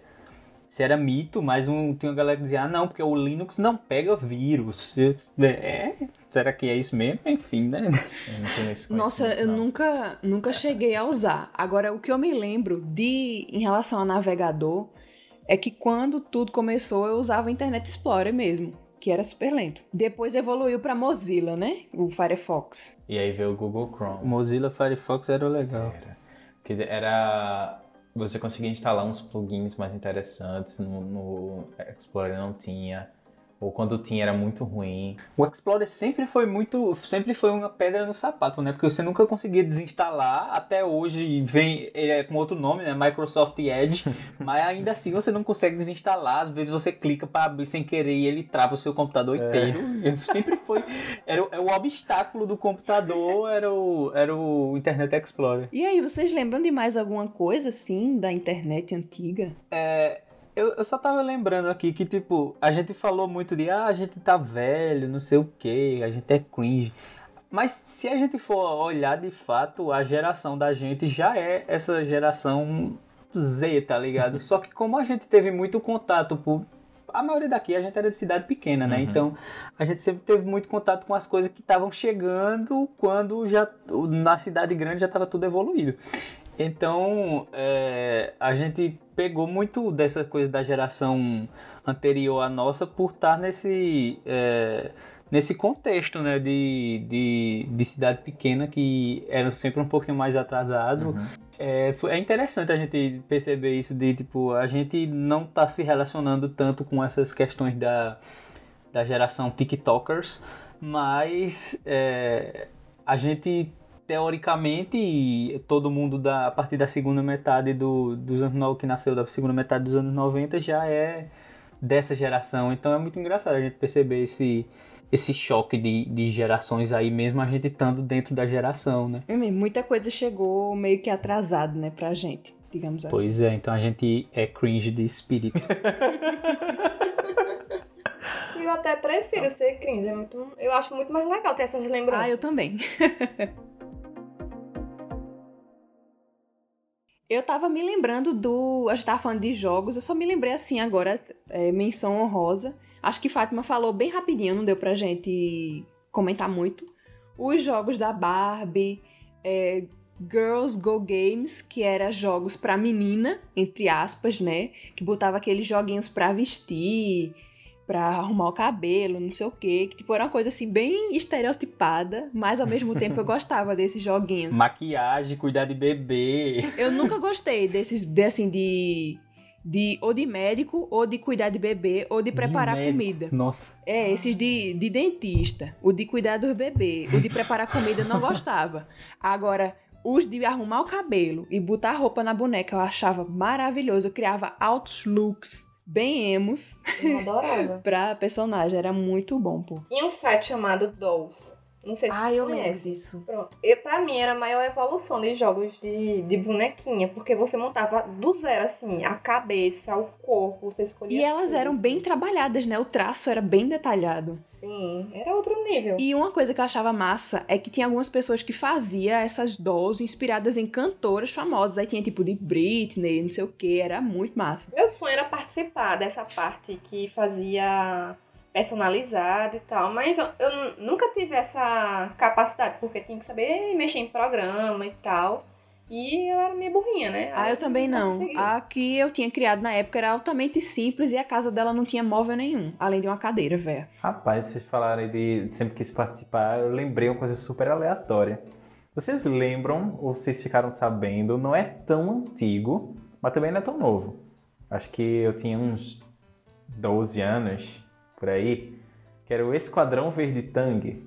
se era mito, mas um, tinha uma galera que dizia, ah não, porque o Linux não pega vírus. É, será que é isso mesmo? Enfim, né? Eu não tenho esse Nossa, eu não. nunca, nunca cheguei a usar. Agora, o que eu me lembro de em relação a navegador é que quando tudo começou, eu usava o Internet Explorer mesmo, que era super lento. Depois evoluiu para Mozilla, né? O Firefox. E aí veio o Google O Chrome. Mozilla Firefox era legal. Que era. Você conseguia instalar uns plugins mais interessantes. No, no Explorer não tinha. Ou quando tinha era muito ruim. O Explorer sempre foi muito, sempre foi uma pedra no sapato, né? Porque você nunca conseguia desinstalar, até hoje vem ele é com outro nome, né? Microsoft Edge, mas ainda assim você não consegue desinstalar, às vezes você clica para abrir sem querer e ele trava o seu computador inteiro. Sempre foi era, o- é o obstáculo do computador era o era o Internet Explorer. E aí, vocês lembram de mais alguma coisa assim da internet antiga? Eu, eu só tava lembrando aqui que, tipo, a gente falou muito de ah, a gente tá velho, não sei o que, a gente é cringe. Mas se a gente for olhar de fato, a geração da gente já é essa geração Z, tá ligado? Só que como a gente teve muito contato por. A maioria daqui a gente era de cidade pequena, né? Uhum. Então a gente sempre teve muito contato com as coisas que estavam chegando quando já na cidade grande já estava tudo evoluído. Então, é, a gente pegou muito dessa coisa da geração anterior à nossa por estar nesse, é, nesse contexto né, de, de, de cidade pequena que era sempre um pouquinho mais atrasado. Uhum. É, é interessante a gente perceber isso de tipo a gente não tá se relacionando tanto com essas questões da, da geração TikTokers, mas é, a gente teoricamente todo mundo da a partir da segunda metade do, dos anos no- que nasceu da segunda metade dos anos 90 já é dessa geração, então é muito engraçado a gente perceber esse esse choque de, de gerações aí, mesmo a gente estando dentro da geração, né? É Muita coisa chegou meio que atrasado, né, pra gente, digamos assim. Pois é, então a gente é cringe de espírito. Eu até prefiro ser cringe. É muito, eu acho muito mais legal ter essas lembranças. Ah, eu também. eu tava me lembrando do. A gente tava falando de jogos, eu só me lembrei assim agora, é, menção honrosa. Acho que Fátima falou bem rapidinho, não deu pra gente comentar muito. Os jogos da Barbie, é, Girls Go Games, que era jogos pra menina, entre aspas, né? Que botava aqueles joguinhos pra vestir, pra arrumar o cabelo, não sei o quê. Que tipo, era uma coisa assim bem estereotipada, mas ao mesmo tempo eu gostava desses joguinhos. Maquiagem, cuidar de bebê. Eu nunca gostei desses, de, assim, de. De, ou de médico, ou de cuidar de bebê, ou de preparar médico. comida. Nossa. É, esses de, de dentista, o de cuidar dos bebês, o de preparar comida eu não gostava. Agora, os de arrumar o cabelo e botar roupa na boneca eu achava maravilhoso. Eu criava altos looks bem emos Eu adorava. pra personagem, era muito bom, pô. Tinha um site chamado Dolls. Não sei se Ah, você eu conhece. disso. Pronto. Eu, pra mim era a maior evolução de jogos de, de bonequinha, porque você montava do zero, assim, a cabeça, o corpo, você escolhia. E elas eram bem trabalhadas, né? O traço era bem detalhado. Sim, era outro nível. E uma coisa que eu achava massa é que tinha algumas pessoas que faziam essas dolls inspiradas em cantoras famosas. Aí tinha tipo de Britney, não sei o que, era muito massa. Meu sonho era participar dessa parte que fazia personalizado e tal, mas eu, eu nu- nunca tive essa capacidade, porque tinha que saber mexer em programa e tal. E eu era meio burrinha, né? Ah, Aí eu também não. consegui. A que eu tinha criado na época era altamente simples e a casa dela não tinha móvel nenhum, além de uma cadeira, velho. Rapaz, vocês falaram aí de sempre quis participar, eu lembrei uma coisa super aleatória. Vocês lembram, ou vocês ficaram sabendo, não é tão antigo, mas também não é tão novo. Acho que eu tinha uns 12 anos, por aí, que era o Esquadrão Verde Tang.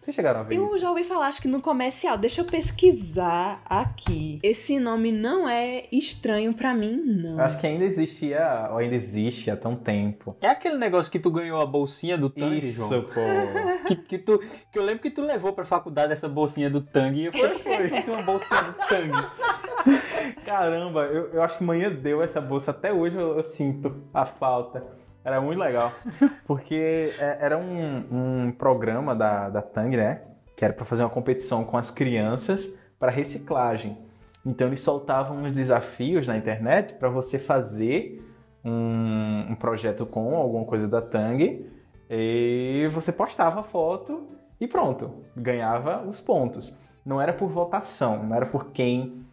Vocês chegaram a ver Eu isso? já ouvi falar, acho que no comercial. Deixa eu pesquisar aqui. Esse nome não é estranho pra mim, não. Eu acho que ainda existia, ou ainda existe há tão tempo. É aquele negócio que tu ganhou a bolsinha do Tang, Isso, João? pô. Que, que, tu, que eu lembro que tu levou pra faculdade essa bolsinha do Tang e eu falei, foi uma bolsinha do Tang. Caramba, eu, eu acho que manhã deu essa bolsa. Até hoje eu, eu sinto a falta. Era muito legal. Porque é- era um, um programa da, da Tang, né? Que era para fazer uma competição com as crianças para reciclagem. Então eles soltavam uns desafios na internet para você fazer um, um projeto com alguma coisa da Tang e você postava a foto e pronto, ganhava os pontos. Não era por votação, não era por quem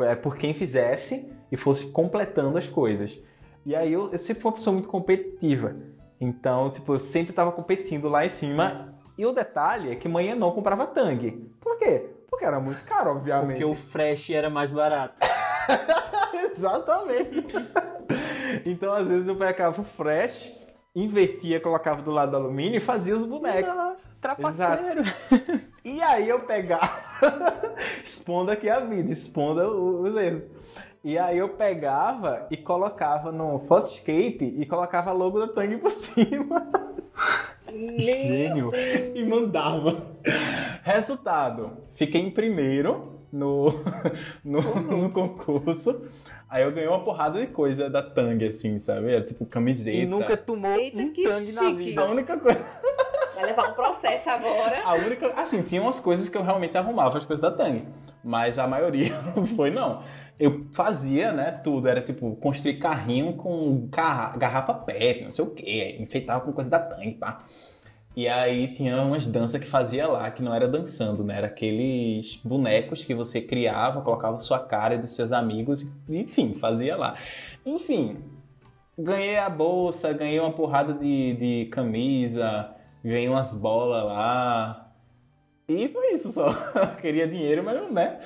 é por quem fizesse e fosse completando as coisas. E aí eu, eu sempre fui uma pessoa muito competitiva. Então, tipo, eu sempre tava competindo lá em cima. E o detalhe é que manhã não comprava Tang. Por quê? Porque era muito caro, obviamente. Porque o Fresh era mais barato. Exatamente. então, às vezes eu pegava o fresh, invertia, colocava do lado do alumínio e fazia os bonecos. Nossa, trapaceiro. E aí eu pegava. expondo aqui a vida, expondo o- os erros. E aí eu pegava e colocava no Photoscape e colocava a logo da Tang por cima Gênio. e mandava. Resultado, fiquei em primeiro no, no, no concurso. Aí eu ganhei uma porrada de coisa da Tang, assim, sabe? Era tipo camiseta. E nunca tomou Eita, um Tang na vida. A única coisa. Vai levar um processo agora. A única. Assim, tinha umas coisas que eu realmente arrumava, as coisas da Tang. Mas a maioria não foi, não. Eu fazia, né, tudo. Era tipo, construir carrinho com garra- garrafa PET, não sei o quê. Enfeitava com coisa da Tang, pá. E aí tinha umas danças que fazia lá, que não era dançando, né? Era aqueles bonecos que você criava, colocava sua cara e dos seus amigos, enfim, fazia lá. Enfim, ganhei a bolsa, ganhei uma porrada de, de camisa, ganhei umas bolas lá. E foi isso só. Queria dinheiro, mas né,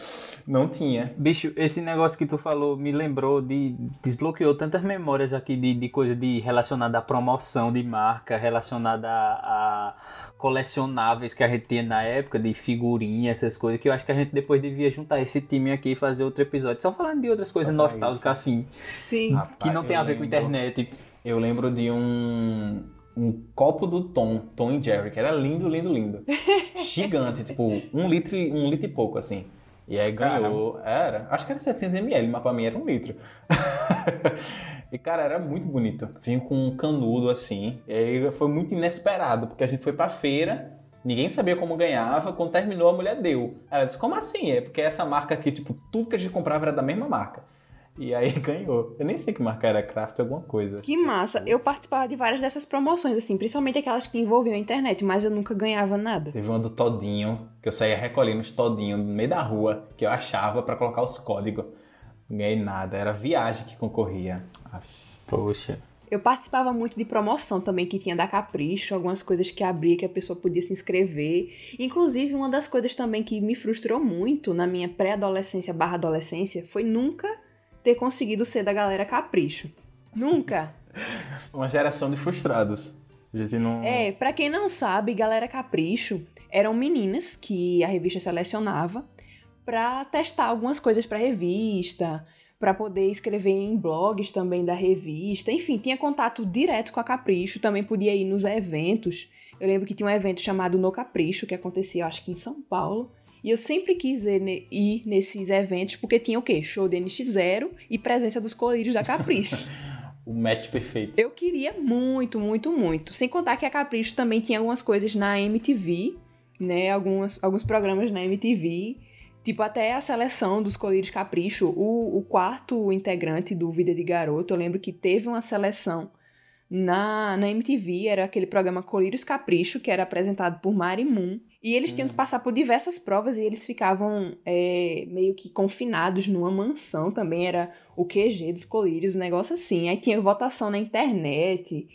não tinha. Bicho, esse negócio que tu falou me lembrou de. desbloqueou tantas memórias aqui de, de coisa de relacionada à promoção de marca, relacionada a, a colecionáveis que a gente tinha na época, de figurinha, essas coisas, que eu acho que a gente depois devia juntar esse time aqui e fazer outro episódio. Só falando de outras coisas nostálgicas isso. assim, Sim. que não Rapaz, tem a ver com lembro- internet. Eu lembro de um, um copo do Tom, Tom e Jerry, que era lindo, lindo, lindo. Gigante, tipo, um litro, e- um litro e pouco, assim. E aí ganhou, era, acho que era 700ml, mas pra mim era um litro. e cara, era muito bonito. Vinha com um canudo assim. E aí foi muito inesperado, porque a gente foi pra feira, ninguém sabia como ganhava. Quando terminou, a mulher deu. Ela disse: Como assim? É porque essa marca aqui, tipo, tudo que a gente comprava era da mesma marca. E aí ganhou. Eu nem sei que marca era, Craft alguma coisa. Que massa. Eu participava de várias dessas promoções, assim, principalmente aquelas que envolviam a internet, mas eu nunca ganhava nada. Teve uma do Todinho, que eu saía recolhendo os Todinhos no meio da rua, que eu achava pra colocar os códigos. Não ganhei nada, era viagem que concorria. Aff. Poxa. Eu participava muito de promoção também, que tinha da Capricho, algumas coisas que abria que a pessoa podia se inscrever. Inclusive, uma das coisas também que me frustrou muito na minha pré-adolescência barra adolescência foi nunca ter conseguido ser da galera Capricho. Nunca! Uma geração de frustrados. A gente não. É, pra quem não sabe, Galera Capricho eram meninas que a revista selecionava pra testar algumas coisas pra revista, pra poder escrever em blogs também da revista. Enfim, tinha contato direto com a Capricho, também podia ir nos eventos. Eu lembro que tinha um evento chamado No Capricho, que acontecia, acho que em São Paulo. E eu sempre quis ir, ir nesses eventos porque tinha o quê? Show de NX0 e presença dos colírios da Capricho. O match perfeito. Eu queria muito, muito, muito. Sem contar que a Capricho também tinha algumas coisas na MTV, né? Algumas, alguns programas na MTV. Tipo, até a seleção dos colírios Capricho. O, o quarto integrante do Vida de Garoto, eu lembro que teve uma seleção na, na MTV. Era aquele programa Colírios Capricho, que era apresentado por Mari Moon. E eles tinham que passar por diversas provas e eles ficavam é, meio que confinados numa mansão também. Era o QG dos colírios, um negócio assim. Aí tinha votação na internet,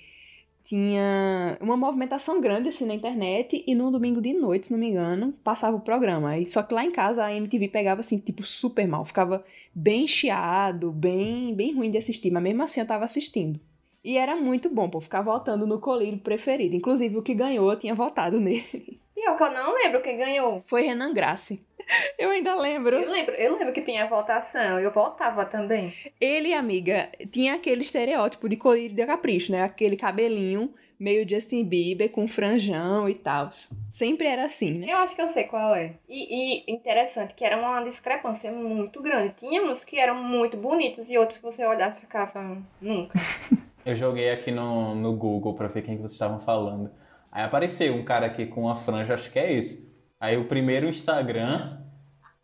tinha uma movimentação grande assim na internet e no domingo de noite, se não me engano, passava o programa. Aí, só que lá em casa a MTV pegava assim, tipo, super mal. Ficava bem chiado, bem, bem ruim de assistir, mas mesmo assim eu tava assistindo. E era muito bom, pô, ficar votando no colírio preferido. Inclusive o que ganhou, eu tinha votado nele. Pior que eu não lembro quem ganhou. Foi Renan Grace. Eu ainda lembro. Eu lembro, eu lembro que tinha votação, eu votava também. Ele, amiga, tinha aquele estereótipo de colírio de capricho, né? Aquele cabelinho meio Justin Bieber com franjão e tal. Sempre era assim, né? Eu acho que eu sei qual é. E, e interessante que era uma discrepância muito grande. Tínhamos que eram muito bonitos e outros que você olhava e ficava nunca. Eu joguei aqui no, no Google pra ver quem que vocês estavam falando. Aí apareceu um cara aqui com uma franja, acho que é esse. Aí o primeiro Instagram,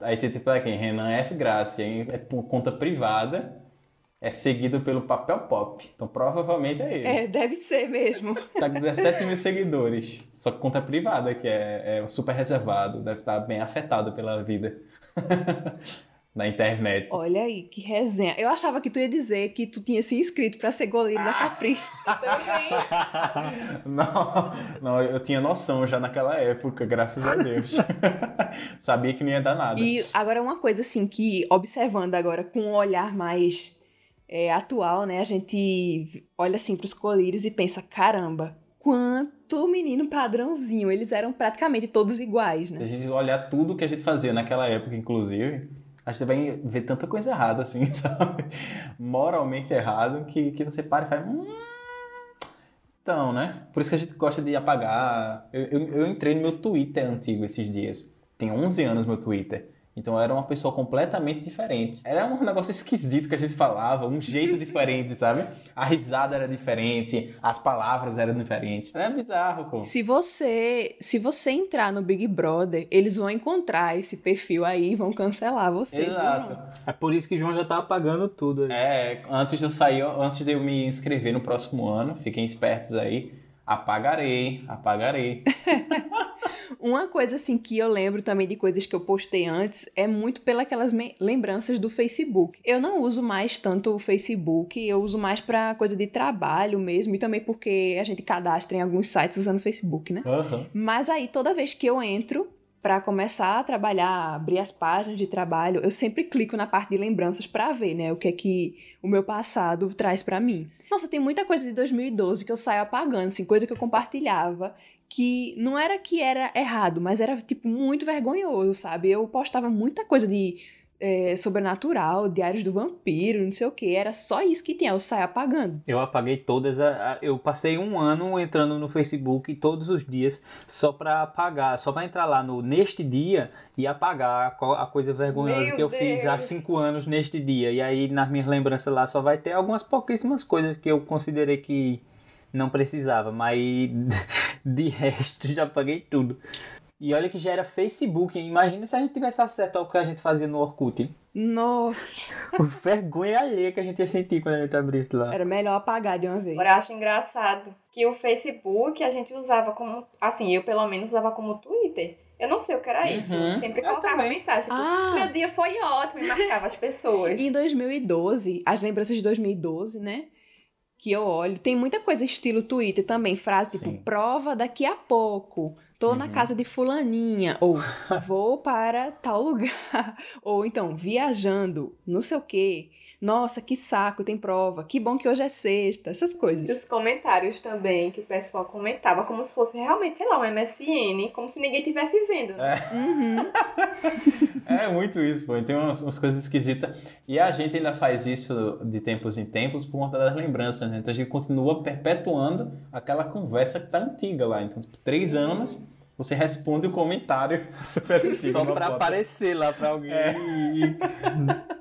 aí tem tipo aqui, Renan F. Graça, aí é por conta privada, é seguido pelo Papel Pop. Então provavelmente é ele. É, deve ser mesmo. Tá com 17 mil seguidores. Só que conta privada, que é, é super reservado, deve estar bem afetado pela vida. Na internet. Olha aí, que resenha. Eu achava que tu ia dizer que tu tinha se inscrito pra ser goleiro da Capricho. Não, não, eu tinha noção já naquela época, graças a Deus. Sabia que não ia dar nada. E agora uma coisa assim que, observando agora com um olhar mais é, atual, né? A gente olha assim pros colírios e pensa, caramba, quanto menino padrãozinho. Eles eram praticamente todos iguais, Se a né? gente olhar tudo que a gente fazia naquela época, inclusive, a gente vai ver tanta coisa errada, assim, sabe? Moralmente errado, que, que você para e faz. Hum... Então, né? Por isso que a gente gosta de apagar. Eu, eu, eu entrei no meu Twitter antigo esses dias. Tem 11 anos meu Twitter. Então eu era uma pessoa completamente diferente. Era um negócio esquisito que a gente falava, um jeito diferente, sabe? A risada era diferente, as palavras eram diferentes. Era bizarro, pô. Se você, se você entrar no Big Brother, eles vão encontrar esse perfil aí e vão cancelar você. Exato. É por isso que João já tá apagando tudo aí. É, antes de eu sair, antes de eu me inscrever no próximo ano, fiquem espertos aí. Apagarei, apagarei. Uma coisa assim que eu lembro também de coisas que eu postei antes é muito pelas lembranças do Facebook. Eu não uso mais tanto o Facebook, eu uso mais pra coisa de trabalho mesmo e também porque a gente cadastra em alguns sites usando o Facebook, né? Aham. Mas aí toda vez que eu entro pra começar a trabalhar, abrir as páginas de trabalho, eu sempre clico na parte de lembranças pra ver, né, o que é que o meu passado traz pra mim. Nossa, tem muita coisa de 2012 que eu saio apagando, assim, coisa que eu compartilhava que não era que era errado, mas era tipo muito vergonhoso, sabe? Eu postava muita coisa de é, sobrenatural, diários do vampiro, não sei o que. Era só isso que tinha, eu saí apagando. Eu apaguei todas. A, a, eu passei um ano entrando no Facebook todos os dias só pra apagar, só pra entrar lá no neste dia e apagar a, a coisa vergonhosa Meu que eu fiz há Deus. cinco anos neste dia. E aí nas minhas lembranças lá só vai ter algumas pouquíssimas coisas que eu considerei que não precisava, mas de resto já apaguei tudo. E olha que já era Facebook, hein? Imagina se a gente tivesse acesso ao que a gente fazia no Orkut. hein? Nossa, A vergonha alheia que a gente ia sentir quando a gente abrisse lá. era melhor apagar de uma vez. Agora eu acho engraçado que o Facebook a gente usava como. Assim, eu pelo menos usava como Twitter. Eu não sei o que era isso. Uhum. Eu sempre Eu colocava também. mensagem. Tipo, Ah! Meu dia foi ótimo e marcava as pessoas. Em 2012, as lembranças de 2012, né? Que eu olho, tem muita coisa estilo Twitter também, frase Sim. tipo, prova daqui a pouco. Tô na Uhum. casa de fulaninha, ou vou para tal lugar, ou então viajando, não sei o quê. Nossa, que saco, tem prova. Que bom que hoje é sexta, essas E coisas. os comentários também, que o pessoal comentava como se fosse realmente, sei lá, um MSN, como se ninguém estivesse vendo. né? Uhum. É muito isso, pô. Tem umas, umas coisas esquisitas. E a gente ainda faz isso de tempos em tempos por conta das lembranças, né? Então a gente continua perpetuando aquela conversa que tá antiga lá. Então, tipo, três anos, você responde um comentário super antigo. Só pra foto. aparecer lá pra alguém. É.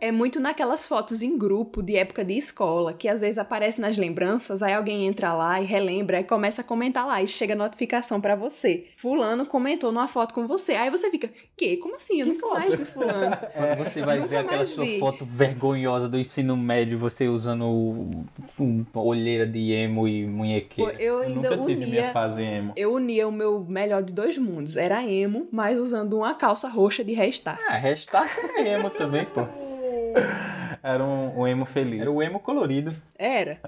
É muito naquelas fotos em grupo de época de escola, que às vezes aparece nas lembranças, aí alguém entra lá e relembra, e começa a comentar lá, e chega a notificação pra você. Fulano comentou numa foto com você. Aí você fica, que? Como assim? Eu Que nunca foto? mais vi fulano. Quando você vai Nunca ver aquela sua vi. foto vergonhosa do ensino médio, você usando um, um- olheira de emo e munhequeira. eu Eu ainda nunca tive minha unia... fase emo. Eu unia o meu melhor de dois mundos. Era emo, mas usando uma calça roxa de restart. Ah, restart é emo também, pô. Era um, um emo feliz. Era o emo colorido. Era.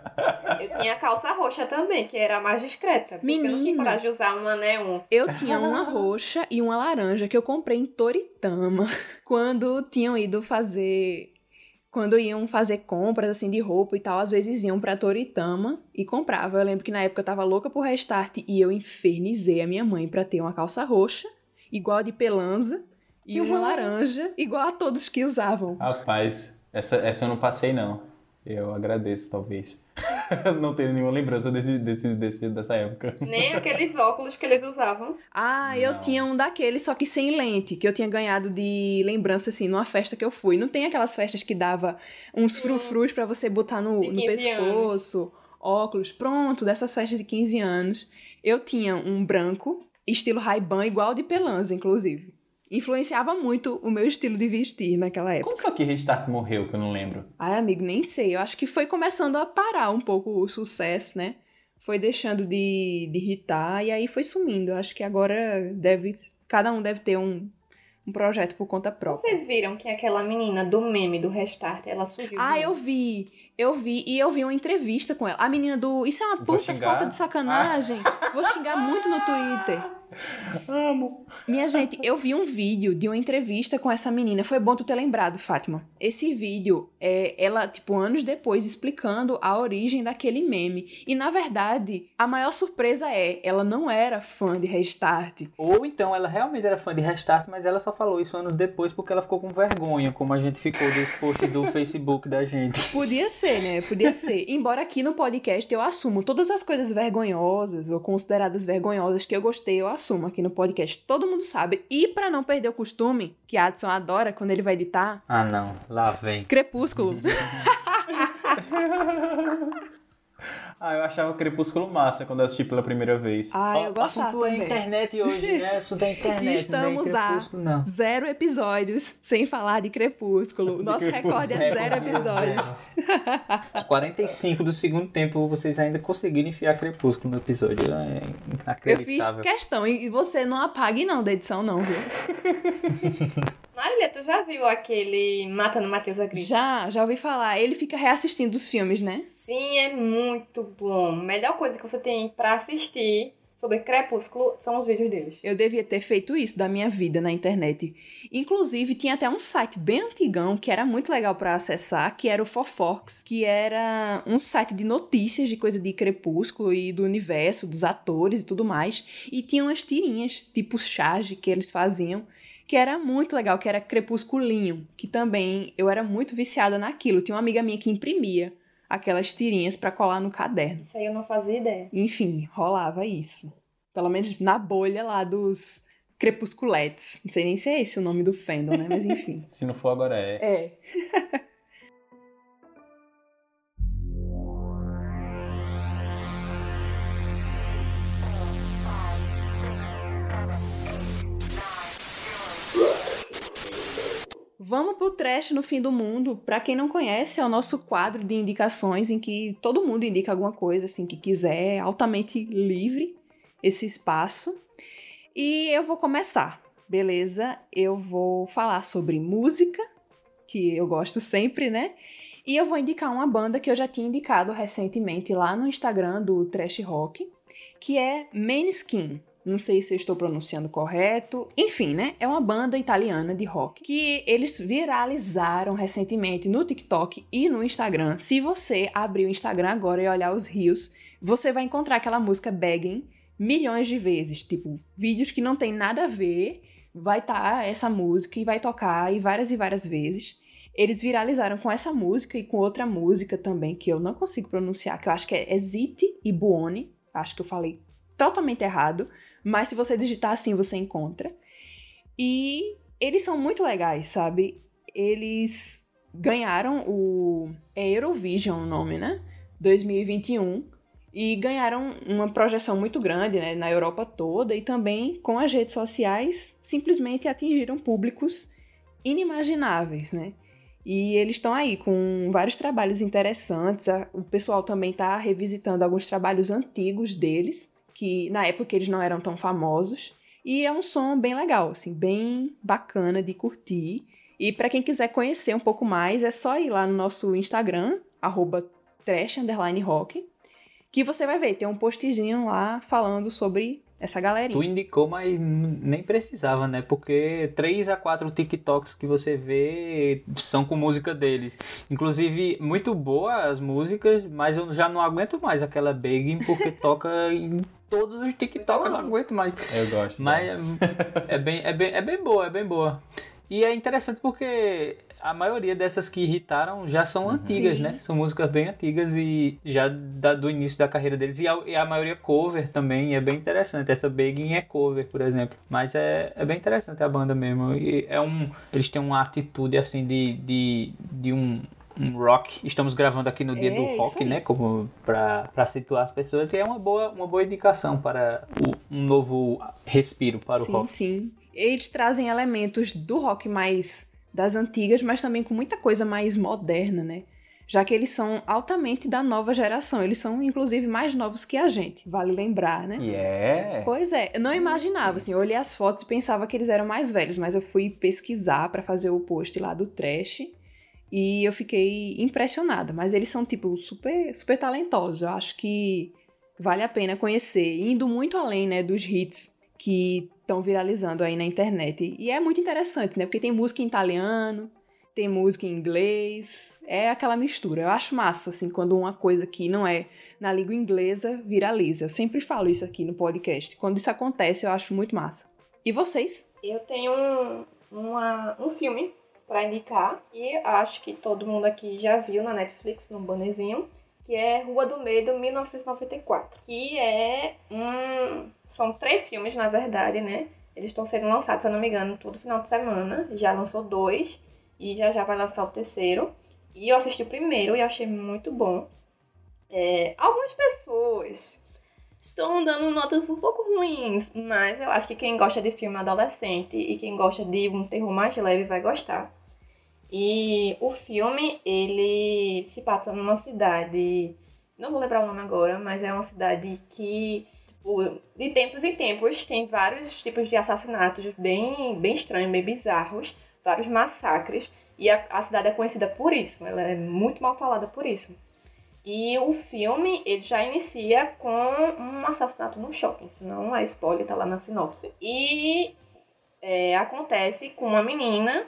Eu tinha a calça roxa também, que era a mais discreta. Porque eu não tinha Menina. coragem de usar uma neon. Eu tinha uma roxa e uma laranja que eu comprei em Toritama quando tinham ido fazer. Quando iam fazer compras assim de roupa e tal, às vezes iam pra Toritama e comprava. Eu lembro que na época eu tava louca por restart e eu infernizei a minha mãe pra ter uma calça roxa, igual a de pelanza, e uma laranja, igual a todos que usavam. Rapaz, essa, essa eu não passei, não. Eu agradeço, talvez. não tenho nenhuma lembrança desse, desse, desse, dessa época. Nem aqueles óculos que eles usavam. Ah, eu Não. tinha um daqueles, só que sem lente, que eu tinha ganhado de lembrança, assim, numa festa que eu fui. Não tem aquelas festas que dava uns Sim. frufrus pra você botar no, no 15 pescoço, óculos. Pronto, dessas festas de 15 anos. Eu tinha um branco, estilo Ray-Ban, igual de Pelanza, inclusive. Influenciava muito o meu estilo de vestir naquela época. Como foi que Restart morreu, que eu não lembro? Ai, amigo, nem sei. Eu acho que foi começando a parar um pouco o sucesso, né? Foi deixando de, de irritar e aí foi sumindo. Eu acho que agora deve. Cada um deve ter um, um projeto por conta própria. Vocês viram que aquela menina do meme do Restart, ela surgiu. Ah, eu vi. Eu vi. E eu vi uma entrevista com ela. A menina do. Isso é uma Vou puta xingar? falta de sacanagem. Vou xingar muito no Twitter. Amo. Minha gente, eu vi um vídeo de uma entrevista com essa menina. Foi bom tu ter lembrado, Fátima. Esse vídeo é ela, tipo, anos depois, explicando a origem daquele meme. E na verdade, a maior surpresa é, ela não era fã de Restart. Ou então ela realmente era fã de Restart, mas ela só falou isso anos depois porque ela ficou com vergonha, como a gente ficou dos posts do Facebook da gente. Podia ser, né? Podia ser. Embora aqui no podcast eu assumo todas as coisas vergonhosas ou consideradas vergonhosas que eu gostei, eu assumo aqui no podcast. Todo mundo sabe. E pra não perder o costume, que Adson adora quando ele vai editar, Ah não, lá vem. Crepúsculo. Ah, eu achava o Crepúsculo massa quando eu assisti pela primeira vez. Ah, eu gostava assunto é também. internet hoje, né? Assunto é internet, Estamos não é a- Crepúsculo, não. Zero episódios sem falar de Crepúsculo. O nosso Crepúsculo. recorde é zero episódios. Os 45 do segundo tempo vocês ainda conseguiram enfiar Crepúsculo no episódio. É Eu fiz inacreditável. questão. E você não apague não da edição, não, viu? Marília, tu já viu aquele Matando Matheus Agrippa? Já, já ouvi falar. Ele fica reassistindo os filmes, né? Sim, é muito bom. Melhor coisa que você tem pra assistir sobre Crepúsculo são os vídeos deles. Eu devia ter feito isso da minha vida na internet. Inclusive, tinha até um site bem antigão que era muito legal pra acessar, que era o Fofox, que era um site de notícias de coisa de Crepúsculo e do universo, dos atores e tudo mais. E tinha umas tirinhas, tipo charge, que eles faziam, que era muito legal, que era Crepusculinho, que também eu era muito viciada naquilo. Tinha uma amiga minha que imprimia aquelas tirinhas para colar no caderno. Isso aí eu não fazia ideia. Enfim, rolava isso. Pelo menos na bolha lá dos crepusculetes. Não sei nem se é esse o nome do fandom, né? Mas enfim. Se não for agora é. É. Vamos pro trash no fim do mundo. Para quem não conhece, é o nosso quadro de indicações em que todo mundo indica alguma coisa assim que quiser, altamente livre esse espaço. E eu vou começar, beleza? Eu vou falar sobre música, que eu gosto sempre, né? E eu vou indicar uma banda que eu já tinha indicado recentemente lá no Instagram do Trash Rock, que é Maneskin. Não sei se eu estou pronunciando correto. Enfim, né? É uma banda italiana de rock que eles viralizaram recentemente no TikTok e no Instagram. Se você abrir o Instagram agora e olhar os rios, você vai encontrar aquela música Begging milhões de vezes. Tipo, vídeos que não tem nada a ver, vai estar tá essa música e vai tocar e várias e várias vezes. Eles viralizaram com essa música e com outra música também que eu não consigo pronunciar, que eu acho que é Exite e Buoni. Acho que eu falei totalmente errado, mas se você digitar assim, você encontra. E eles são muito legais, sabe? Eles ganharam o é Eurovision o nome, né? 2021 e ganharam uma projeção muito grande né, na Europa toda e também com as redes sociais simplesmente atingiram públicos inimagináveis, né? E eles estão aí com vários trabalhos interessantes. O pessoal também está revisitando alguns trabalhos antigos deles que na época eles não eram tão famosos. E é um som bem legal, assim, bem bacana de curtir. E para quem quiser conhecer um pouco mais, é só ir lá no nosso Instagram, arroba trash_rock, que você vai ver, tem um postzinho lá falando sobre essa galerinha. Tu indicou, mas nem precisava, né? Porque 3 a 4 TikToks que você vê são com música deles. Inclusive, muito boas as músicas, mas eu já não aguento mais aquela Begging porque toca em todos os TikToks, eu não aguento mais. Eu gosto. Mas é, é, bem, é, bem, é bem boa, é bem boa. E é interessante porque a maioria dessas que irritaram já são antigas, Sim. né? São músicas bem antigas e já da, do início da carreira deles. E a, e a maioria cover também, é bem interessante. Essa Begging é cover, por exemplo. Mas é, é bem interessante a banda mesmo. E é um, eles têm uma atitude assim de, de, de um, um rock. Estamos gravando aqui no dia é, do rock, né? Como para situar as pessoas. E é uma boa, uma boa indicação para o, um novo respiro para sim, o rock. Sim, sim. Eles trazem elementos do rock mais das antigas, mas também com muita coisa mais moderna, né? Já que eles são altamente da nova geração. Eles são, inclusive, mais novos que a gente, vale lembrar, né? Yeah. Pois é, eu não imaginava, assim, eu olhei as fotos e pensava que eles eram mais velhos, mas eu fui pesquisar para fazer o post lá do Trash e eu fiquei impressionada. Mas eles são, tipo, super, super talentosos. Eu acho que vale a pena conhecer, indo muito além, né, dos hits que estão viralizando aí na internet. E é muito interessante, né? Porque tem música em italiano, tem música em inglês, é aquela mistura. Eu acho massa, assim, quando uma coisa que não é na língua inglesa viraliza. Eu sempre falo isso aqui no podcast. Quando isso acontece, eu acho muito massa. E vocês? Eu tenho um, uma, um filme para indicar e acho que todo mundo aqui já viu na Netflix, no bonezinho, que é Rua do Medo 1994, que é um são três filmes na verdade, né? Eles estão sendo lançados, se eu não me engano, todo final de semana. Já lançou dois e já já vai lançar o terceiro. E eu assisti o primeiro e achei muito bom. É, algumas pessoas estão dando notas um pouco ruins, mas eu acho que quem gosta de filme adolescente e quem gosta de um terror mais leve vai gostar. E o filme, ele se passa numa cidade, não vou lembrar o nome agora, mas é uma cidade que de tempos em tempos tem vários tipos de assassinatos bem, bem estranhos, bem bizarros, vários massacres, e a, a cidade é conhecida por isso, ela é muito mal falada por isso. E o filme, ele já inicia com um assassinato no shopping, senão a spoiler tá lá na sinopse. E é, acontece com uma menina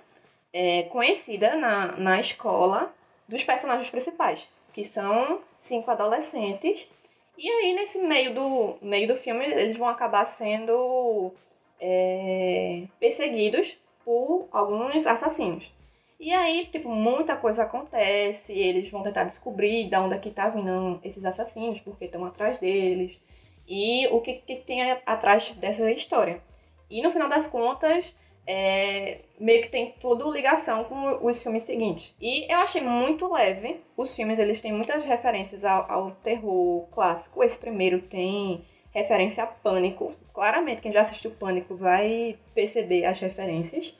é, conhecida na, na escola dos personagens principais, que são cinco adolescentes. E aí, nesse meio do, meio do filme, eles vão acabar sendo é, perseguidos por alguns assassinos. E aí, tipo, muita coisa acontece, eles vão tentar descobrir de onde é que tá vindo esses assassinos, porque estão atrás deles, e o que, que tem atrás dessa história. E no final das contas, é, meio que tem tudo ligação com os filmes seguintes. E eu achei muito leve. Os filmes, eles têm muitas referências ao, ao terror clássico. Esse primeiro tem referência a Pânico. Claramente, quem já assistiu Pânico vai perceber as referências.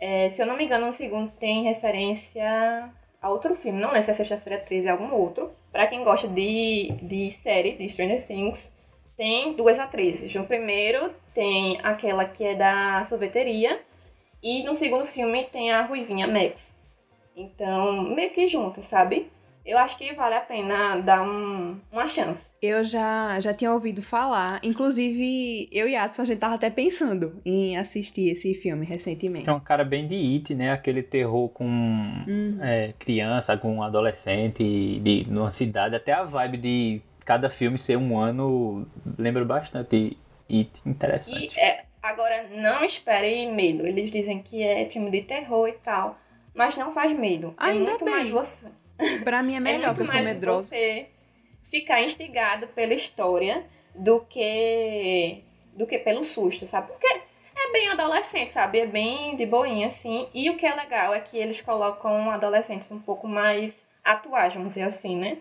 É, se eu não me engano, o segundo tem referência a outro filme. Não lembro se é Sexta-feira 13 é algum outro. Para quem gosta de, de série, de Stranger Things, tem duas atrizes. No primeiro tem aquela que é da sorveteria. E no segundo filme tem a Ruivinha Max. Então, meio que junta, sabe? Eu acho que vale a pena dar um, uma chance. Eu já, já tinha ouvido falar. Inclusive, eu e Adson, a gente tava até pensando em assistir esse filme recentemente. Tem uma cara bem de It, né? Aquele terror com hum. é, criança, com adolescente, de, numa cidade. Até a vibe de cada filme ser um ano lembra bastante It. Interessante. E, é, agora, não espere medo. Eles dizem que é filme de terror e tal. Mas não faz medo. É Ainda é muito bem. mais você Pra mim é melhor, é porque eu sou medrosa. você ficar instigado pela história do que do que pelo susto, sabe? Porque é bem adolescente, sabe? É bem de boinha, assim. E o que é legal é que eles colocam adolescentes um pouco mais atuais, vamos dizer assim, né?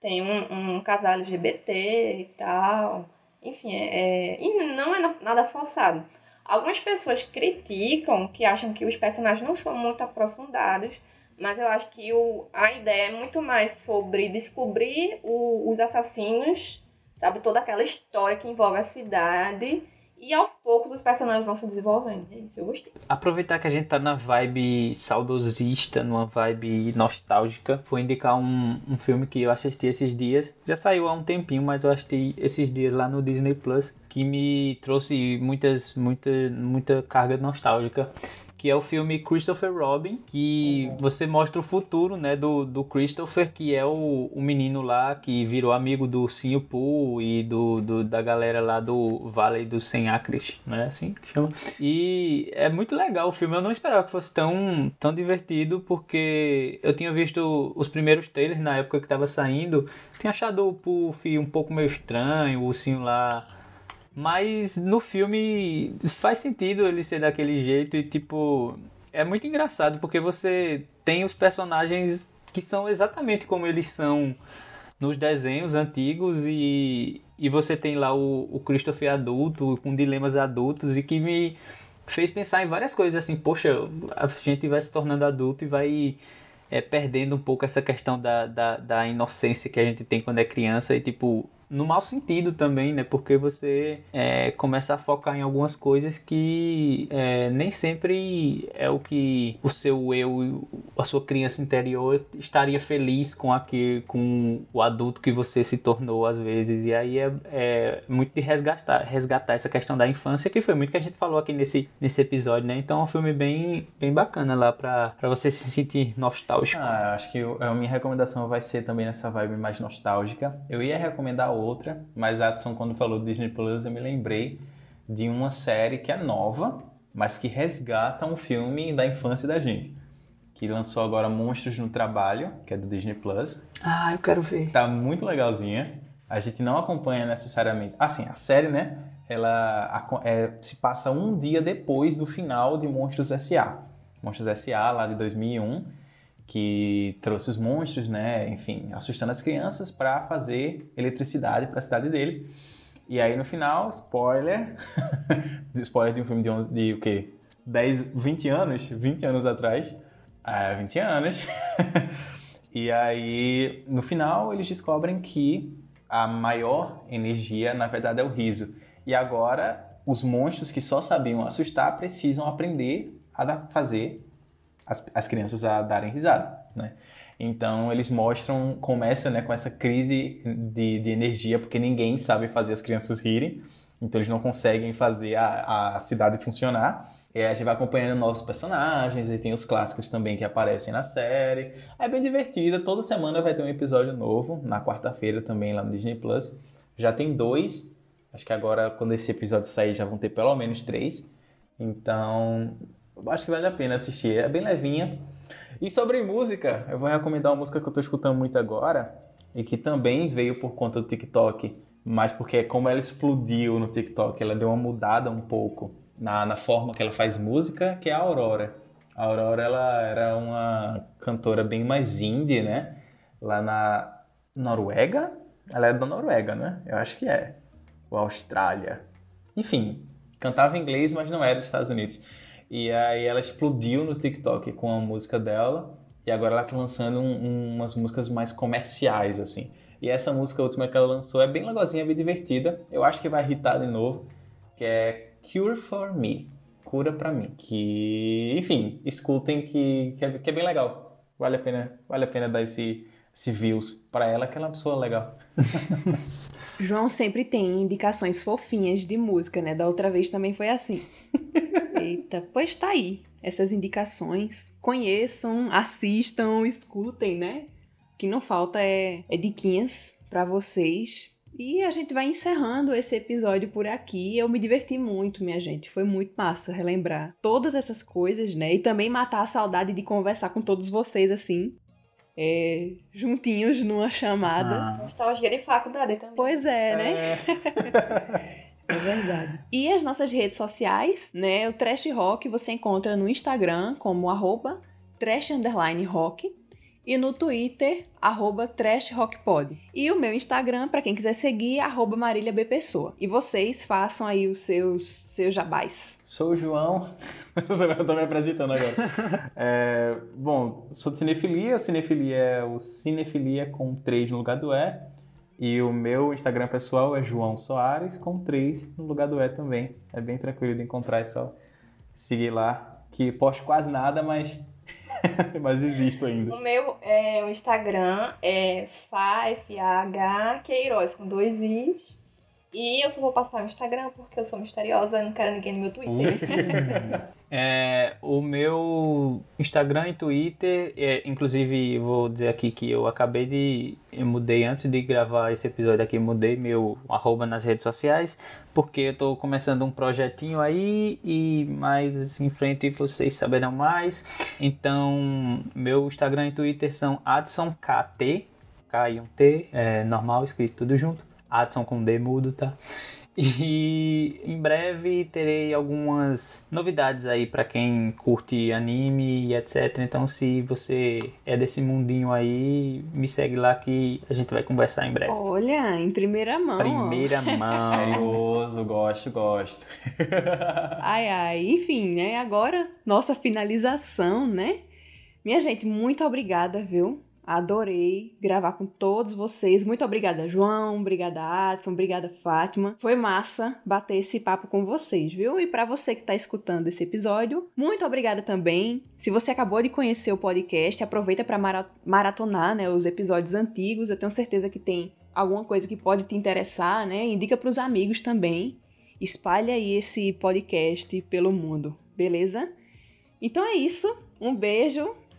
Tem um, um casal LGBT e tal. Enfim, é, é... e não é nada forçado. Algumas pessoas criticam que acham que os personagens não são muito aprofundados, mas eu acho que o, a ideia é muito mais sobre descobrir o, os assassinos, sabe? Toda aquela história que envolve a cidade. E aos poucos os personagens vão se desenvolvendo. É isso, eu gostei. Aproveitar que a gente tá na vibe saudosista, numa vibe nostálgica, vou indicar um, um filme que eu assisti esses dias. Já saiu há um tempinho, mas eu assisti esses dias lá no Disney Plus, que me trouxe muitas, muita, muita carga nostálgica que é o filme Christopher Robin, que você mostra o futuro, né, do, do Christopher, que é o, o menino lá que virou amigo do Sinho Poo e do, do, da galera lá do Vale dos Sem Acres, não é assim que chama? E é muito legal o filme, eu não esperava que fosse tão, tão divertido, porque eu tinha visto os primeiros trailers na época que estava saindo, tinha achado o Puff um pouco meio estranho, o ursinho lá mas no filme faz sentido ele ser daquele jeito e tipo. É muito engraçado porque você tem os personagens que são exatamente como eles são nos desenhos antigos e, e você tem lá o, o Christopher adulto com dilemas adultos e que me fez pensar em várias coisas assim, poxa, a gente vai se tornando adulto e vai é, perdendo um pouco essa questão da, da, da inocência que a gente tem quando é criança e tipo no mau sentido também, né? Porque você é, começa a focar em algumas coisas que é, nem sempre é o que o seu eu, a sua criança interior estaria feliz com aqui, com o adulto que você se tornou às vezes. E aí é, é muito de resgatar, resgatar essa questão da infância, que foi muito que a gente falou aqui nesse, nesse episódio, né? Então é um filme bem, bem bacana lá para você se sentir nostálgico. Ah, acho que a minha recomendação vai ser também nessa vibe mais nostálgica. Eu ia recomendar outra, mas Adson, quando falou Disney Plus, eu me lembrei de uma série que é nova, mas que resgata um filme da infância da gente. Que lançou agora Monstros no Trabalho, que é do Disney Plus. Ah, eu quero ver. Tá muito legalzinha. A gente não acompanha necessariamente. Assim, a série, né? Ela é, se passa um dia depois do final de Monstros S.A. Monstros S.A. lá de 2001 que trouxe os monstros, né, enfim, assustando as crianças para fazer eletricidade para a cidade deles. E aí no final, spoiler, spoiler de um filme de, 11, de o quê? 10, 20 anos, 20 anos atrás. É, 20 anos. e aí no final eles descobrem que a maior energia na verdade é o riso. E agora os monstros que só sabiam assustar precisam aprender a fazer as, as crianças a darem risada, né? Então eles mostram, começa né, com essa crise de, de energia, porque ninguém sabe fazer as crianças rirem, então eles não conseguem fazer a, a cidade funcionar. E a gente vai acompanhando novos personagens, e tem os clássicos também que aparecem na série. É bem divertida, toda semana vai ter um episódio novo, na quarta-feira também lá no Disney Plus. Já tem dois, acho que agora quando esse episódio sair já vão ter pelo menos três. Então acho que vale a pena assistir. É bem levinha. E sobre música, eu vou recomendar uma música que eu tô escutando muito agora e que também veio por conta do TikTok, mas porque como ela explodiu no TikTok, ela deu uma mudada um pouco na, na forma que ela faz música, que é a Aurora. A Aurora ela era uma cantora bem mais indie, né? Lá na Noruega. Ela era da Noruega, né? Eu acho que é. Ou Austrália. Enfim, cantava inglês, mas não era dos Estados Unidos. E aí ela explodiu no TikTok com a música dela. E agora ela tá lançando um, um, umas músicas mais comerciais, assim. E essa música última que ela lançou é bem legalzinha, bem divertida. Eu acho que vai irritar de novo. Que é Cure for Me. Cura pra mim. Que, enfim, escutem que, que, é, que é bem legal. Vale a pena, vale a pena dar esse, esse views pra ela, que ela é uma pessoa legal. João sempre tem indicações fofinhas de música, né? Da outra vez também foi assim. Eita, pois tá aí. Essas indicações. Conheçam, assistam, escutem, né? O que não falta é, é diquinhas para vocês. E a gente vai encerrando esse episódio por aqui. Eu me diverti muito, minha gente. Foi muito massa relembrar todas essas coisas, né? E também matar a saudade de conversar com todos vocês assim. É, juntinhos numa chamada. Ah. Nostalgia de faculdade também. Pois é, né? É. É verdade. E as nossas redes sociais, né? O Trash Rock você encontra no Instagram como arroba trash underline rock e no Twitter, arroba trashrockpod. E o meu Instagram, para quem quiser seguir, arroba maríliabpessoa. E vocês façam aí os seus, seus jabás. Sou o João, eu tô me apresentando agora. é, bom, sou de cinefilia, cinefilia é o cinefilia com 3 no lugar do E. E o meu Instagram pessoal é João Soares, com 3 no lugar do E também. É bem tranquilo de encontrar, é só seguir lá, que posto quase nada, mas, mas existo ainda. O meu é, o Instagram é FAH Queiroz, com dois Is. E eu só vou passar o Instagram porque eu sou misteriosa e não quero ninguém no meu Twitter. é, o meu Instagram e Twitter, é, inclusive vou dizer aqui que eu acabei de. Eu mudei antes de gravar esse episódio aqui, mudei meu arroba nas redes sociais, porque eu tô começando um projetinho aí e mais em frente vocês saberão mais. Então, meu Instagram e Twitter são AdsonKT, K e um T, é, normal, escrito tudo junto. Adson com D mudo, tá? E em breve terei algumas novidades aí para quem curte anime e etc. Então, se você é desse mundinho aí, me segue lá que a gente vai conversar em breve. Olha, em primeira mão. Primeira mão. Serioso, gosto, gosto. ai, ai. Enfim, né? Agora, nossa finalização, né? Minha gente, muito obrigada, viu? Adorei gravar com todos vocês. Muito obrigada, João. Obrigada, Adson. Obrigada, Fátima. Foi massa bater esse papo com vocês, viu? E para você que está escutando esse episódio, muito obrigada também. Se você acabou de conhecer o podcast, aproveita para maratonar né, os episódios antigos. Eu tenho certeza que tem alguma coisa que pode te interessar, né? Indica para os amigos também. Espalhe aí esse podcast pelo mundo, beleza? Então é isso. Um beijo